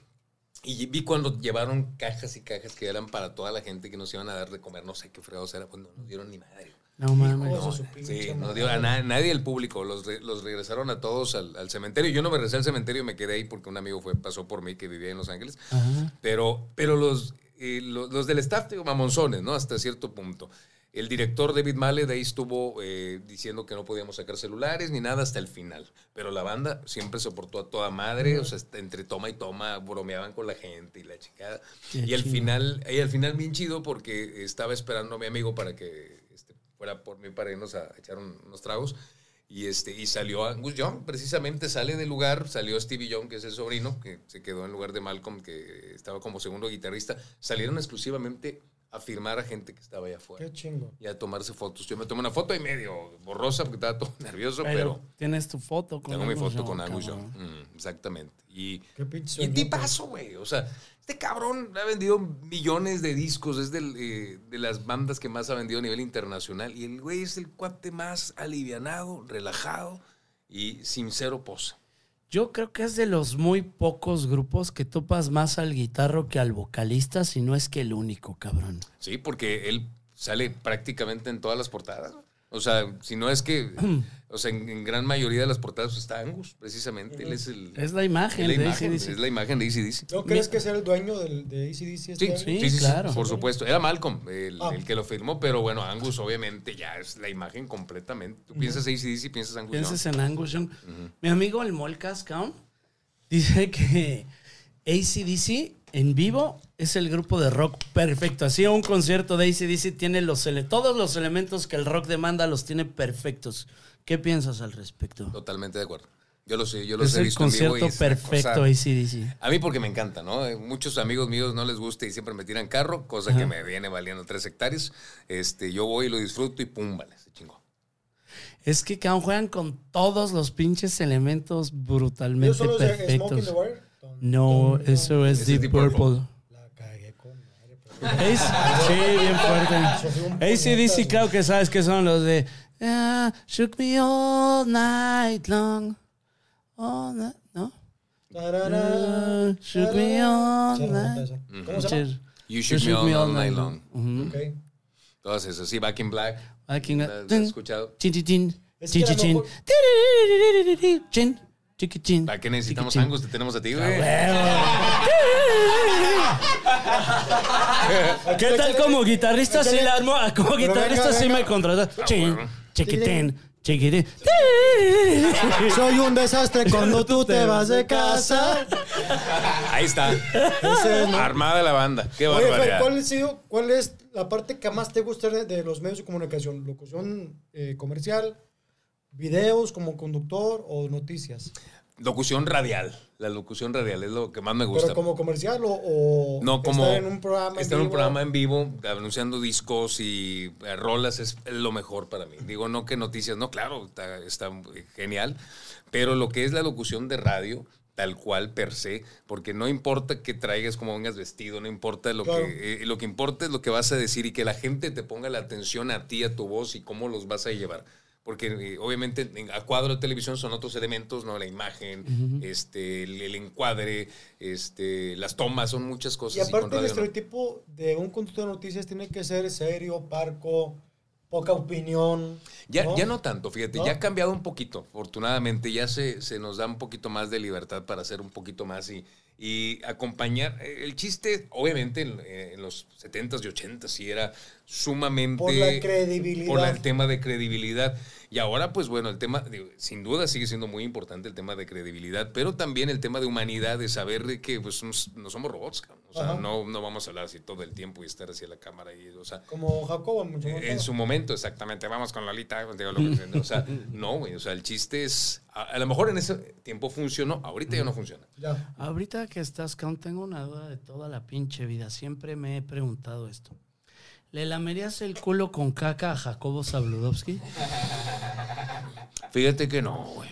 y vi cuando llevaron cajas y cajas que eran para toda la gente que nos iban a dar de comer, no sé qué fregados era, pues no nos dieron ni madre. No mames. De sí, no dio a na- nadie del público, los, re- los regresaron a todos al, al cementerio. Yo no me regresé al cementerio, me quedé ahí porque un amigo fue, pasó por mí que vivía en Los Ángeles. Ajá. Pero, pero los, eh, los, los del staff, digo, mamonzones, ¿no? Hasta cierto punto. El director David Mallet ahí estuvo eh, diciendo que no podíamos sacar celulares ni nada hasta el final. Pero la banda siempre soportó a toda madre, o sea, entre toma y toma bromeaban con la gente y la chingada. Qué y al final, y al final bien chido porque estaba esperando a mi amigo para que fuera por mí para irnos a echar un- unos tragos. Y, este, y salió Angus Young, precisamente sale del lugar, salió Stevie Young, que es el sobrino, que se quedó en lugar de Malcolm, que estaba como segundo guitarrista. Salieron exclusivamente a firmar a gente que estaba allá afuera Qué chingo. y a tomarse fotos. Yo me tomé una foto y medio borrosa porque estaba todo nervioso, Pero, pero, tienes tu foto con tengo mi foto con Angus cabrón. Mm, exactamente. Y, Qué pinche y tipazo, güey. O sea, este cabrón ha vendido millones de discos. Es del, eh, de las bandas que más ha vendido a nivel internacional. Y el güey es el cuate más alivianado, relajado y sincero pose. Yo creo que es de los muy pocos grupos que topas más al guitarro que al vocalista, si no es que el único, cabrón. Sí, porque él sale prácticamente en todas las portadas. O sea, si no es que, o sea, en, en gran mayoría de las portadas está Angus, precisamente. Él es el... Es la imagen es la de imagen, AC/DC. es la imagen de ACDC. ¿No crees que sea el dueño del, de ACDC? este Sí, sí, Sí, sí, claro. sí, por supuesto. Era Malcolm el, Ah. el que lo firmó, pero bueno, Angus obviamente ya es la imagen completamente. Tú piensas ACDC, piensas Angus Piensas en Angus Young. Mi amigo el Molcas Count dice que ACDC en vivo es el grupo de rock perfecto. Así un concierto de ACDC tiene los ele- todos los elementos que el rock demanda los tiene perfectos. ¿Qué piensas al respecto? Totalmente de acuerdo. Yo lo sé, yo los Es he el visto en vivo y concierto es una perfecto cosa- ACDC. A mí porque me encanta, ¿no? Eh, Muchos amigos míos no les gusta y siempre me tiran carro, cosa que me viene valiendo tres hectáreas. Este, yo voy y lo disfruto y pum, vale, se chingó. Es que juegan con todos los pinches elementos ¿Ellos brutalmente los de Smoking perfectos. the? No, eso es Deep Deep Purple. Purple. La cagué con madre. pero- sí, bien fuerte. ACDC, claro que sabes que son los de ah, Shook me all night long. All night, ¿no? Tarara, Ah, shook me all night. ¿Cómo se llama? You shoot me all, night long. Ujú. Ok. Todas esas, sí, Back in Black. Aquí, ¿La- la has escuchado? Chin, chin, chin. Chin, chin, chin. Chin, chiqui, chin. ¿Para qué necesitamos Chiqui, chin. Angus? Te tenemos a ti, güey. ¿Qué tal como guitarrista sí la armo? Ah, Como guitarrista venga, sí venga. me contrata. Chin, bueno. chiquitín, chiquitín. Soy un desastre cuando tú te vas de casa. Ahí está. Ese es, ¿no? Armada la banda. Qué Oye, Fer, barbaridad. ¿cuál, ha sido, ¿cuál es la parte que más te gusta de, de los medios de comunicación? ¿Locución eh, comercial? Videos como conductor o noticias? Locución radial. La locución radial es lo que más me gusta. ¿Pero como comercial o, o No, como estar en un programa en estar en un vivo? programa en vivo, anunciando discos y eh, rolas es lo mejor para mí. Digo, no que noticias, no, claro, está, está genial, pero lo que es la locución de radio, tal cual per se, porque no importa que traigas como vengas vestido, no importa lo Claro. que eh, lo que importa es lo que vas a decir y que la gente te ponga la atención a ti, a tu voz y cómo los vas a llevar. Porque eh, obviamente en- a cuadro de televisión son otros elementos, ¿no? La imagen, este, el, el encuadre, este, las tomas, son muchas Y cosas. aparte con el radio no. estereotipo de un conductor de noticias tiene que ser serio, parco, poca opinión. Ya ¿no? ya no tanto, fíjate, ¿No? ya ha cambiado un poquito, afortunadamente, ya se, se nos da un poquito más de libertad para hacer un poquito más y, y acompañar. Eh, El chiste, obviamente, en, eh, en los 70s y 80s sí era sumamente... Por la credibilidad. Por el tema de credibilidad. Y ahora, pues bueno, el tema, digo, sin duda sigue siendo muy importante el tema de credibilidad, pero también el tema de humanidad, de saber que pues no somos robots, cabrón. o sea, no, no vamos a hablar así todo el tiempo y estar hacia la cámara y, o sea, Como Jacobo. mucho más en su momento, exactamente. Vamos con Lolita. digo, lo que- o sea, no, güey. O sea, el chiste es. A, a lo mejor en ese tiempo funcionó, ahorita ya no funciona. Ya. Ahorita que estás, Count, tengo una duda de toda la pinche vida. Siempre me he preguntado esto. ¿Le lamerías el culo con caca a Jacobo Zabludovsky? Fíjate que no, güey.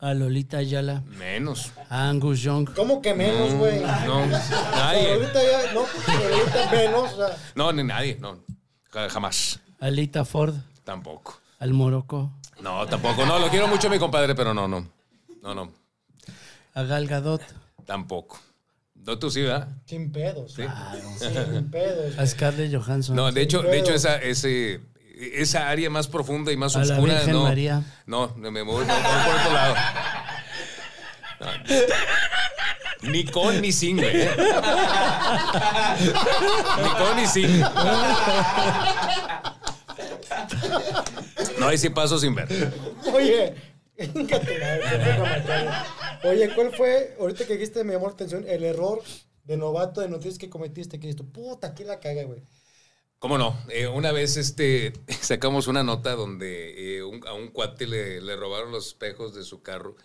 ¿A Lolita Ayala? Menos. ¿A Angus Young? ¿Cómo que menos, No, güey? No, nadie. ahorita ya, no, pero ahorita menos, o sea, No, ni nadie, no. Ja- Jamás. ¿A Lita Ford? Tampoco. ¿Al Morocco? No, tampoco. No, lo quiero mucho, mi compadre, pero no, no. No, no. ¿A Gal Gadot? Tampoco. No, tú sí, ¿verdad? sin pedos. Sí. Sin pedos. ¿A Scarlett Johansson? No, de hecho, de hecho esa, ese, esa área más profunda y más A la oscura, Virgen no. María. No, me me voy, me voy por otro lado. No. Ni con ni sin, güey. ¿eh? Ni con ni sin. No, ahí sí paso sin ver. Oye. Oye, ¿cuál fue, ahorita que dijiste, me llamó la atención, el error de novato de noticias que cometiste? Que dijiste, puta, aquí la caga, güey. ¿Cómo no? Eh, una vez este, sacamos una nota donde eh, un- a un cuate le, le robaron los espejos de su carro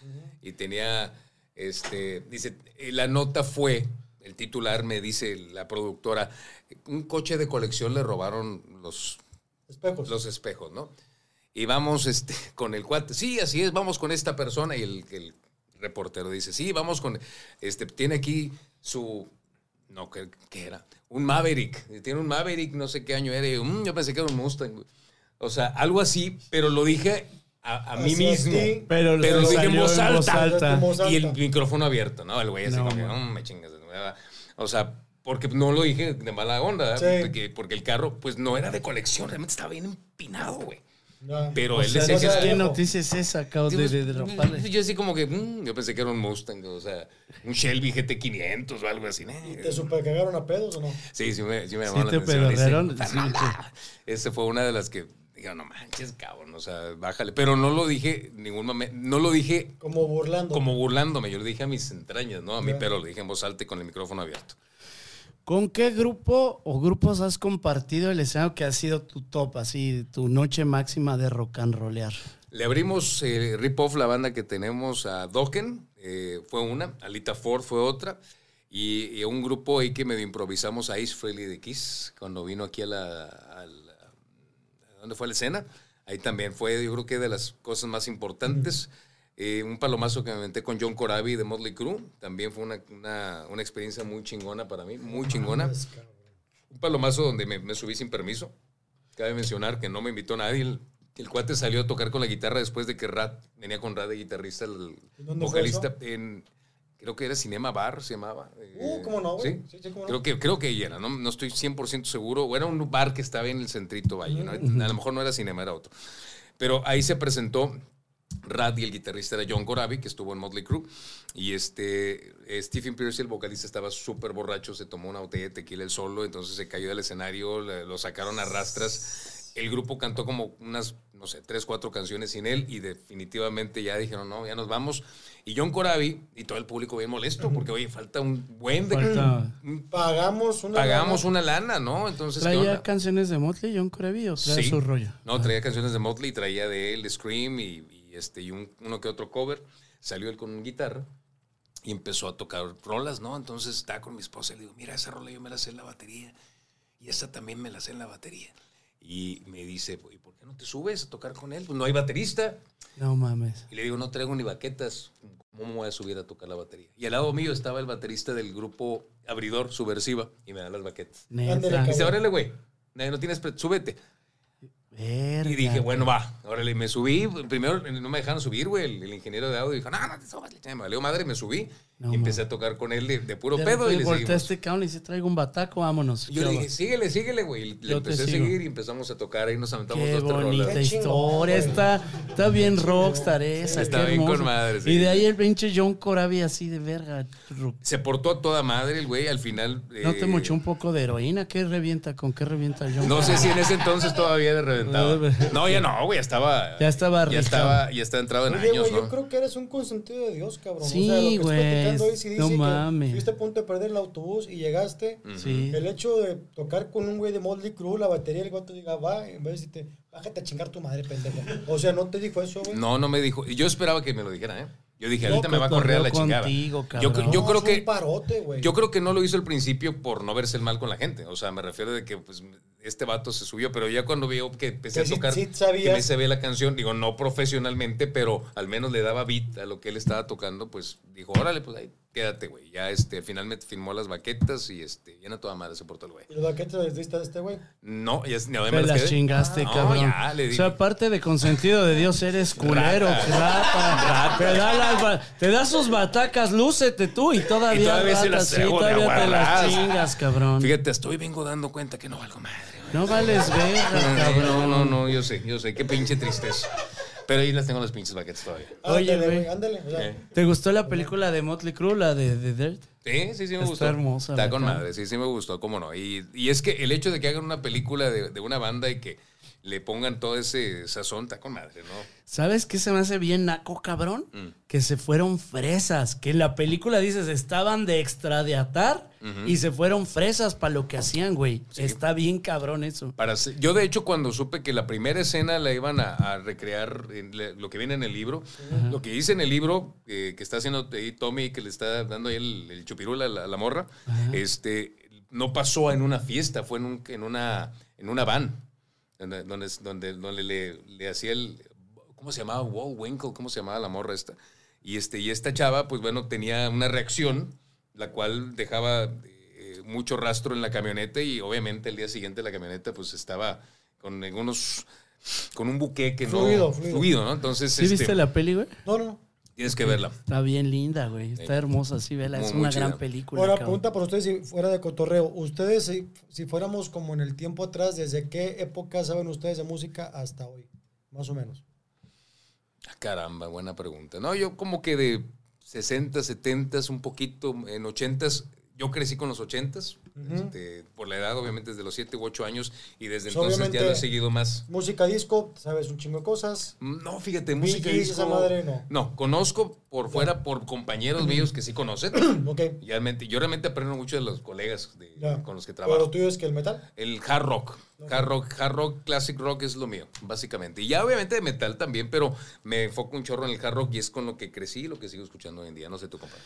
y tenía, este, dice, la nota fue, el titular me dice la productora, un coche de colección le robaron los, Espejos. los espejos, ¿no? Y vamos este, con el cuate, sí, así es, vamos con esta persona y el, el reportero dice, sí, vamos con, este, tiene aquí su, no, ¿qué, qué era? Un Maverick, tiene un Maverick, no sé qué año era, y yo, "Mm, yo pensé que era un Mustang, güey". o sea, algo así, pero lo dije a, a mí mismo, sí. Pero, pero lo dije en voz alta. En voz y el alta. micrófono abierto, ¿no? El güey así No, como man. "Mm, me chingas. de nueva". O sea, porque no lo dije de mala onda, Sí. ¿verdad? porque, porque el carro, pues no era de colección, realmente estaba bien empinado, güey. Pero O él sea, decía no que era- ¿Qué noticia es esa, Count, de, de? Yo así como que, mm, yo pensé que era un Mustang, o sea, un Shelby GT500 o algo así. ¿Y te super cagaron a pedos o no? Sí, sí me, sí me Sí llamó la te atención. ese. sí, Ese fue una de las que digo, no manches, cabrón, o sea, bájale. Pero no lo dije ningún momento, no lo dije Como burlando. como burlándome, yo lo dije a mis entrañas, ¿no? A mí, pero lo dije en voz alta y con el micrófono abierto. ¿Con qué grupo o grupos has compartido el escenario que ha sido tu top, así, tu noche máxima de rock and rollear? Le abrimos eh, Rip Off, la banda que tenemos a Dokken, eh, fue una, Alita Ford fue otra, y, un grupo ahí que medio improvisamos a Ace Frehley de Kiss, cuando vino aquí a la, la- ¿a ¿dónde fue la escena? Ahí también fue, yo creo que de las cosas más importantes. Eh, un palomazo que me inventé con John Corabi de Motley Crue, también fue una, una- una experiencia muy chingona para mí, muy chingona. Mames, cabrón. Un palomazo donde me, me subí sin permiso. Cabe mencionar que no me invitó nadie. El, el cuate salió a tocar con la guitarra después de que Rat venía con Rat de guitarrista, el ¿Y dónde fue vocalista en creo que era Cinema Bar se llamaba. Uh, Eh, ¿cómo no, güey? Sí, Sí, sí, cómo no. Creo que creo que ahí era, no, no estoy 100% seguro, o era un bar que estaba en el centrito Valle, ¿no? A lo mejor no era Cinema, era otro. Pero ahí se presentó Rad y el guitarrista era John Corabi, que estuvo en Motley Crue. Y este, Stephen Pierce, el vocalista, estaba súper borracho, se tomó una botella de tequila el solo, entonces se cayó del escenario, le- lo sacaron a rastras. El grupo cantó como unas, no sé, tres, cuatro canciones sin él y definitivamente ya dijeron, no, ya nos vamos. Y John Corabi y todo el público bien molesto porque, oye, falta un buen de... Falta- Pagamos una. Pagamos lana. una lana, ¿no? Entonces, ¿qué ¿Traía canciones de Motley, John Corabi, o traía Sí. su rollo? No, traía canciones de Motley, traía de él, de Scream y, y, este, y un- uno que otro cover. Salió él con guitarra y empezó a tocar rolas, ¿no? Entonces estaba con mi esposa y le digo, mira, esa rola yo me la sé en la batería y esa también me la sé en la batería. Y me dice, ¿y por qué no te subes a tocar con él? Pues no hay baterista. No mames. Y le digo, no traigo ni baquetas. ¿Cómo me voy a subir a tocar la batería? Y al lado mío estaba el baterista del grupo Abridor Subversiva y me da las baquetas. Neta. Y dice, órale, güey, no tienes, súbete. Verga. Y dije, bueno, va, órale, me subí. Primero no me dejaron subir, güey. El, el ingeniero de audio dijo, no, no te subas, me valió madre, me subí. No, y empecé a tocar con él de, de puro De pedo y le volteé a este cabrón y dice, traigo un bataco, vámonos. Yo le ¿Qué dije, síguele, síguele, güey. Y Le empecé a seguir y empezamos a tocar. Ahí nos aventamos Qué dos, tres bonita rolas. Qué historia. güey. Está, está bien rockstar esa. Está bien con madre, sí. Y de ahí el pinche John Corabi así de verga. Se portó a toda madre el güey. Al final... ¿No te eh, mochó un poco de heroína? ¿Qué revienta? ¿Con qué revienta el John No sé si en ese entonces todavía de reventado. No, ya no, güey, ya estaba. Ya estaba Ya estaba, ya estaba entrado en Oye, años, güey, ¿no? yo creo que eres un consentido de Dios, cabrón. Sí, o sí no que mames. Estuviste a punto de perder el autobús y llegaste. Sí. El hecho de tocar con un güey de Motley Crue, la batería, el gato diga, va, en vez de decirte, bájate a chingar tu madre, pendejo. O sea, no te dijo eso, güey. No, no me dijo. Y Yo esperaba que me lo dijera, ¿eh? Yo dije, ahorita me va a correr a la chingada. contigo, yo, cabrón. yo No, creo es que un parote, güey. yo creo que no lo hizo al principio por no verse el mal con la gente. O sea, me refiero de que pues este vato se subió, pero ya cuando vio que empecé Que a sí- tocar, sí que sabías. me se ve la canción, digo, no profesionalmente, pero al menos le daba beat a lo que él estaba tocando, pues dijo, órale, pues ahí quédate, güey. Ya este, finalmente filmó las baquetas y este, ya no toda madre se portó el güey. ¿Y los baquetes les diste a este güey? No, ya, no, Me me las las quedé. chingaste, No, cabrón. ya, le o sea, aparte de consentido de Dios, eres culero, Rata. rata. Te, da las ba- te da sus batacas, lúcete tú y todavía, Y todavía se las sí, te las chingas, cabrón. Fíjate, estoy vengo dando cuenta que no valgo madre, güey. No vales verga, No, cabrón. no, no, yo sé, yo sé, qué pinche tristeza. Pero ahí las tengo las pinches baquetas todavía. Oye, Ándale, güey. ándale. ¿Te gustó la película de Motley Crue, la de, de Dirt? Sí, sí, sí me Está gustó. hermosa, Está con madre, sí, sí me gustó, cómo no. Y, y es que el hecho de que hagan una película de, de una banda y que le pongan todo ese sazón, está con madre, ¿no? ¿Sabes qué se me hace bien naco, cabrón? Mm. Que se fueron fresas. Que en la película dices, estaban de extradiatar y se fueron fresas para lo que hacían, güey. Sí. Está bien cabrón eso. Para yo, de hecho, cuando supe que la primera escena la iban a, a recrear en lo que viene en el libro, lo que dice en el libro, eh, que está haciendo ahí Tommy, que le está dando ahí el, el chupirul a la, a la morra, este, no pasó en una fiesta, fue en, un- en una, en una van, donde, donde, donde, donde le, le hacía el... ¿Cómo se llamaba? Wall Winkle, ¿cómo se llamaba la morra esta? Y, este, y esta chava, pues bueno, tenía una reacción, la cual dejaba eh, mucho rastro en la camioneta y obviamente el día siguiente la camioneta pues estaba con algunos, con un buque que Fluido, no... fluido. ¿no? Entonces, ¿Sí este, viste la peli, güey? No, no, no. Tienes que verla. Está bien linda, güey. Está hermosa, sí, vela. Es Muy, una gran chida. película. Ahora, cabrón. pregunta por ustedes si fuera de cotorreo. Ustedes, si, si fuéramos como en el tiempo atrás, ¿desde qué época saben ustedes de música hasta hoy? Más o menos. Ah, Caramba, buena pregunta. No, yo como que de 60, 70, un poquito, en 80, yo crecí con los 80, este, por la edad, obviamente, desde los 7 u 8 años, y desde Pues, entonces ya lo he seguido más. Música disco, sabes un chingo de cosas. No, fíjate, música disco. esa madre, no. No, conozco por fuera, por compañeros míos que sí conocen. Realmente, yo realmente aprendo mucho de los colegas de- con los que Pero trabajo. tuyo es que el metal. El hard rock. Hard rock, hard rock, classic rock es lo mío, básicamente. Y ya obviamente de metal también, pero me enfoco un chorro en el hard rock y es con lo que crecí y lo que sigo escuchando hoy en día. No sé tu compadre.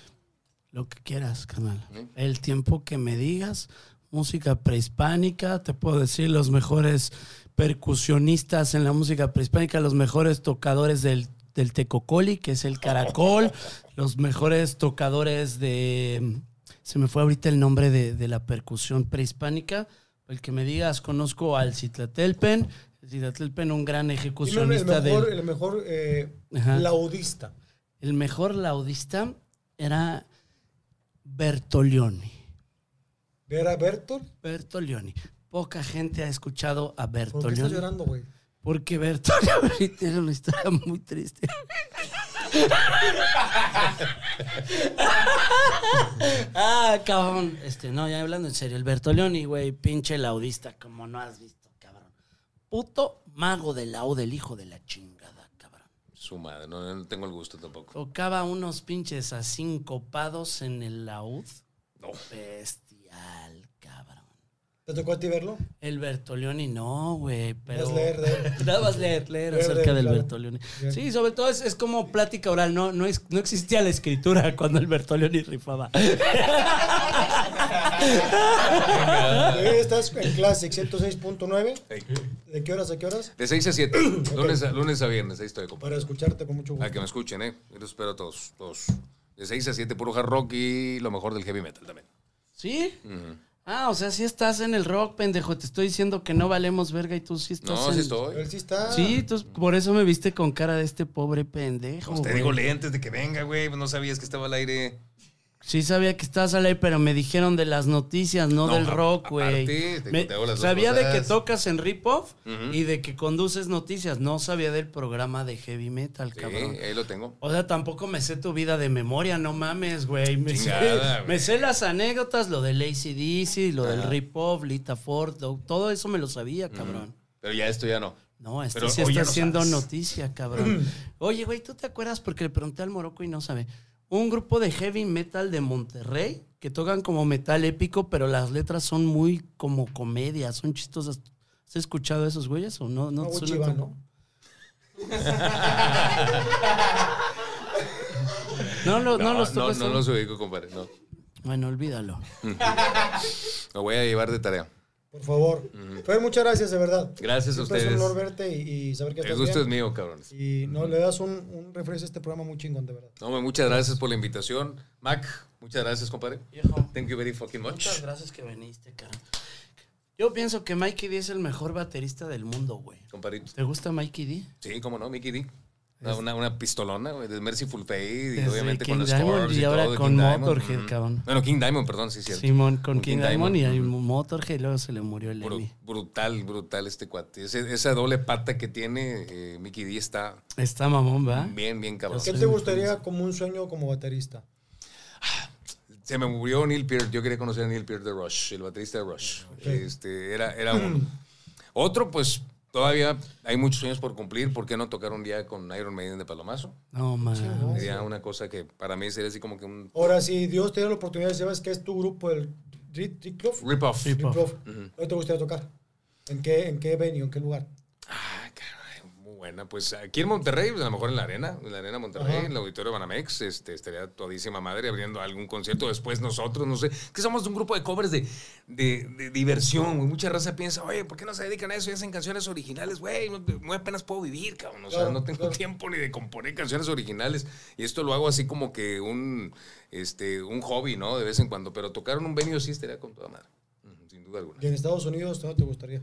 Lo que quieras, canal. ¿Sí? El tiempo que me digas, música prehispánica, te puedo decir los mejores percusionistas en la música prehispánica, los mejores tocadores del, del tecocoli, que es el caracol, los mejores tocadores de... Se me fue ahorita el nombre de, de la percusión prehispánica. El que me digas, conozco al Citlatelpen. El Citlatelpen, un gran el ejecucionista mejor, del... el mejor eh, Ajá. laudista. El mejor laudista era Bertolioni. ¿Era Bertolt? Bertolioni. Poca gente ha escuchado a ¿Por qué estás Bertolioni. llorando, güey? Porque Bertolioni tiene una historia muy triste. ah, cabrón. Este, no, ya hablando en serio. El Bertolioni, güey, pinche laudista, como no has visto, cabrón. puto mago del laúd, el hijo de la cabrón. Su madre, no, no tengo el gusto tampoco. Tocaba unos pinches asincopados en el laúd. No. Bestial. ¿Te tocó a ti verlo? El Bertolioni no, güey, pero... Vas a leer de él. Nada más leer, leer Leer de acerca del claro. Bertolioni. Bien. Sí, sobre todo es, es como plática oral, no, no, es, no existía la escritura cuando el Bertolioni rifaba. Estás en Classic 106.9. Ey. ¿De qué horas a qué horas? De 6 a 7, lunes, a, lunes a viernes, ahí estoy, compa. Para escucharte con mucho A gusto. que me escuchen, ¿eh? Yo los espero a todos, todos. De 6 a 7, puro hard rock y lo mejor del heavy metal también. ¿Sí? Ujú. Ah, o sea, sí estás en el rock, pendejo. Te estoy diciendo que no valemos verga y tú sí estás No, en- sí Él estoy. sí está. Sí, entonces por eso me viste con cara de este pobre pendejo. Pues te güey. digo lentes de que venga, güey. pues No sabías que estaba al aire. Sí sabía que estabas al aire, pero me dijeron de las noticias, no, No, del rock, güey. Sabía de que tocas en Rip-Off Ujú. y de que conduces noticias. No sabía del programa de heavy metal, Sí, cabrón. ahí lo tengo. O sea, tampoco me sé tu vida de memoria, no mames, güey. Me, me sé las anécdotas, lo del ACDC, lo del. Rip-Off, Lita Ford, todo eso me lo sabía, cabrón. Pero ya esto ya no. No, esto Pero sí está no haciendo sabes. noticia, cabrón. Oye, güey, ¿tú te acuerdas? Porque le pregunté al Morocco y no sabe. Un grupo de heavy metal de Monterrey que tocan como metal épico, pero las letras son muy como comedia, son chistosas. ¿Has escuchado a esos güeyes o no? No, No, te suena Wichiban, como- ¿no? No, lo- no, los no, no tú? los ubico, compadre. No. Bueno, olvídalo. Lo voy a llevar de tarea. Por favor. Fer, muchas gracias, de verdad. Gracias a Siempre Es ustedes. un honor verte y, y saber que El estás gusto es mío, cabrones. Y no, le das un, un refresco a este programa muy chingón, de verdad. No, hombre, muchas gracias por la invitación. Mac, muchas gracias, compadre. Viejo, Thank you very fucking much. muchas gracias que viniste, cara. Yo pienso que Mikey D es el mejor baterista del mundo, güey. Compadrito. ¿Te gusta Mikey D? Sí, cómo no, Mickey D. Una, una, una pistolona, güey, de Merciful Fate y Desde obviamente King con los Diamond y y ahora todo de con King Diamond. Motorhead, cabrón. Bueno, King Diamond, perdón, sí, cierto. Simón con King, Diamond, y ujú. Motorhead y luego se le murió el Bru- Lemmy. brutal, brutal este cuate. Ese- esa doble pata que tiene eh, Mickey D está Está mamón, ¿va? bien, bien cabrón. ¿Qué te gustaría como un sueño como baterista? Se me murió Neil Peart. Yo quería conocer a Neil Peart de Rush, el baterista de Rush. Este, era, era uno. Otro, pues todavía hay muchos sueños por cumplir. ¿Por qué no tocar un día con Iron Maiden de Palomazo? No, man. Sería una cosa que para mí sería así como que un Ahora, si Dios te diera la oportunidad, ¿sabes qué es tu grupo, el Rip-Off? rip-off. Rip- Rip-Off. ¿Dónde te gustaría tocar? ¿En qué, ¿En qué venue? ¿En qué lugar? Buena. Pues aquí en Monterrey, pues a lo mejor en la arena, en la arena Monterrey, Ajá. en el auditorio Banamex, este, estaría todísima madre abriendo algún concierto. Después nosotros, no sé, es que somos un grupo de covers de, de, de diversión. güey. Mucha raza piensa, oye, ¿por qué no se dedican a eso y hacen canciones originales? Güey, no- muy apenas puedo vivir, cabrón. O sea, Claro, no tengo claro. tiempo ni de componer canciones originales. Y esto lo hago así como que un, este, un hobby, ¿no? De vez en cuando. Pero tocar en un venue sí estaría con toda madre. Sin duda alguna. ¿Y en Estados Unidos dónde te gustaría?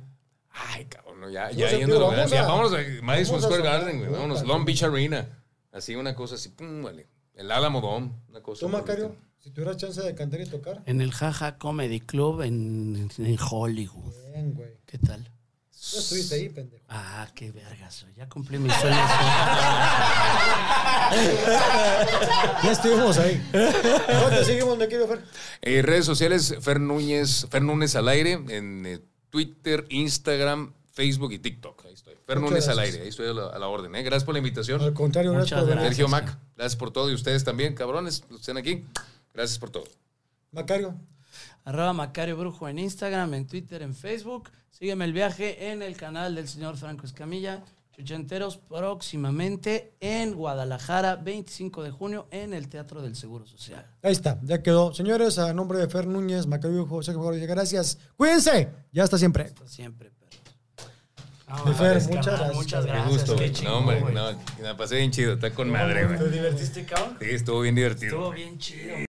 Ay, cabrón, no, ya, ya yéndolo, vamos ya, a- vámonos a Madison vamos a Square Garden, güey, vámonos, ¿no? Long Beach Arena, así una cosa así, pum, vale, el Álamo Dome, una cosa. ¿Tú, Macario? Si tuvieras chance de cantar y tocar. En el Jaja Comedy Club en, en Hollywood. Bien, güey. ¿Qué tal? Ya estuviste ahí, pendejo. Ah, qué vergas. Ya cumplí mis sueños. Ya estuvimos ahí. ¿Dónde seguimos, me quiero Fer? Eh, redes sociales, Fer Núñez, Fer Núñez al aire, en eh, Twitter, Instagram, Facebook y TikTok, ahí estoy. Fer Muchas Núñez al gracias. aire, ahí estoy a la, a la orden, ¿eh? Gracias por la invitación. Al contrario, gracias Muchas por venir. Sergio gracias. Mac, gracias por todo y ustedes también, cabrones, los que estén aquí, gracias por todo. Macario, Arroba Macario Brujo en Instagram, en Twitter, en Facebook. Sígueme el viaje en el canal del señor Franco Escamilla. Chuchenteros próximamente en Guadalajara, 25 de junio, en el Teatro del Seguro Social. ahí está, ya quedó. Señores, a nombre de Fer Núñez, Macario, José Mejor, gracias. Cuídense, ya hasta siempre. Hasta siempre, perros. Mi Fer, muchas carnal, gracias, Muchas gracias. gusto, qué güey. chingón, No, hombre, no, me la pasé bien chido, está con madre, güey. ¿Te divertiste, cabrón? Sí, estuvo bien divertido. Estuvo bien chido.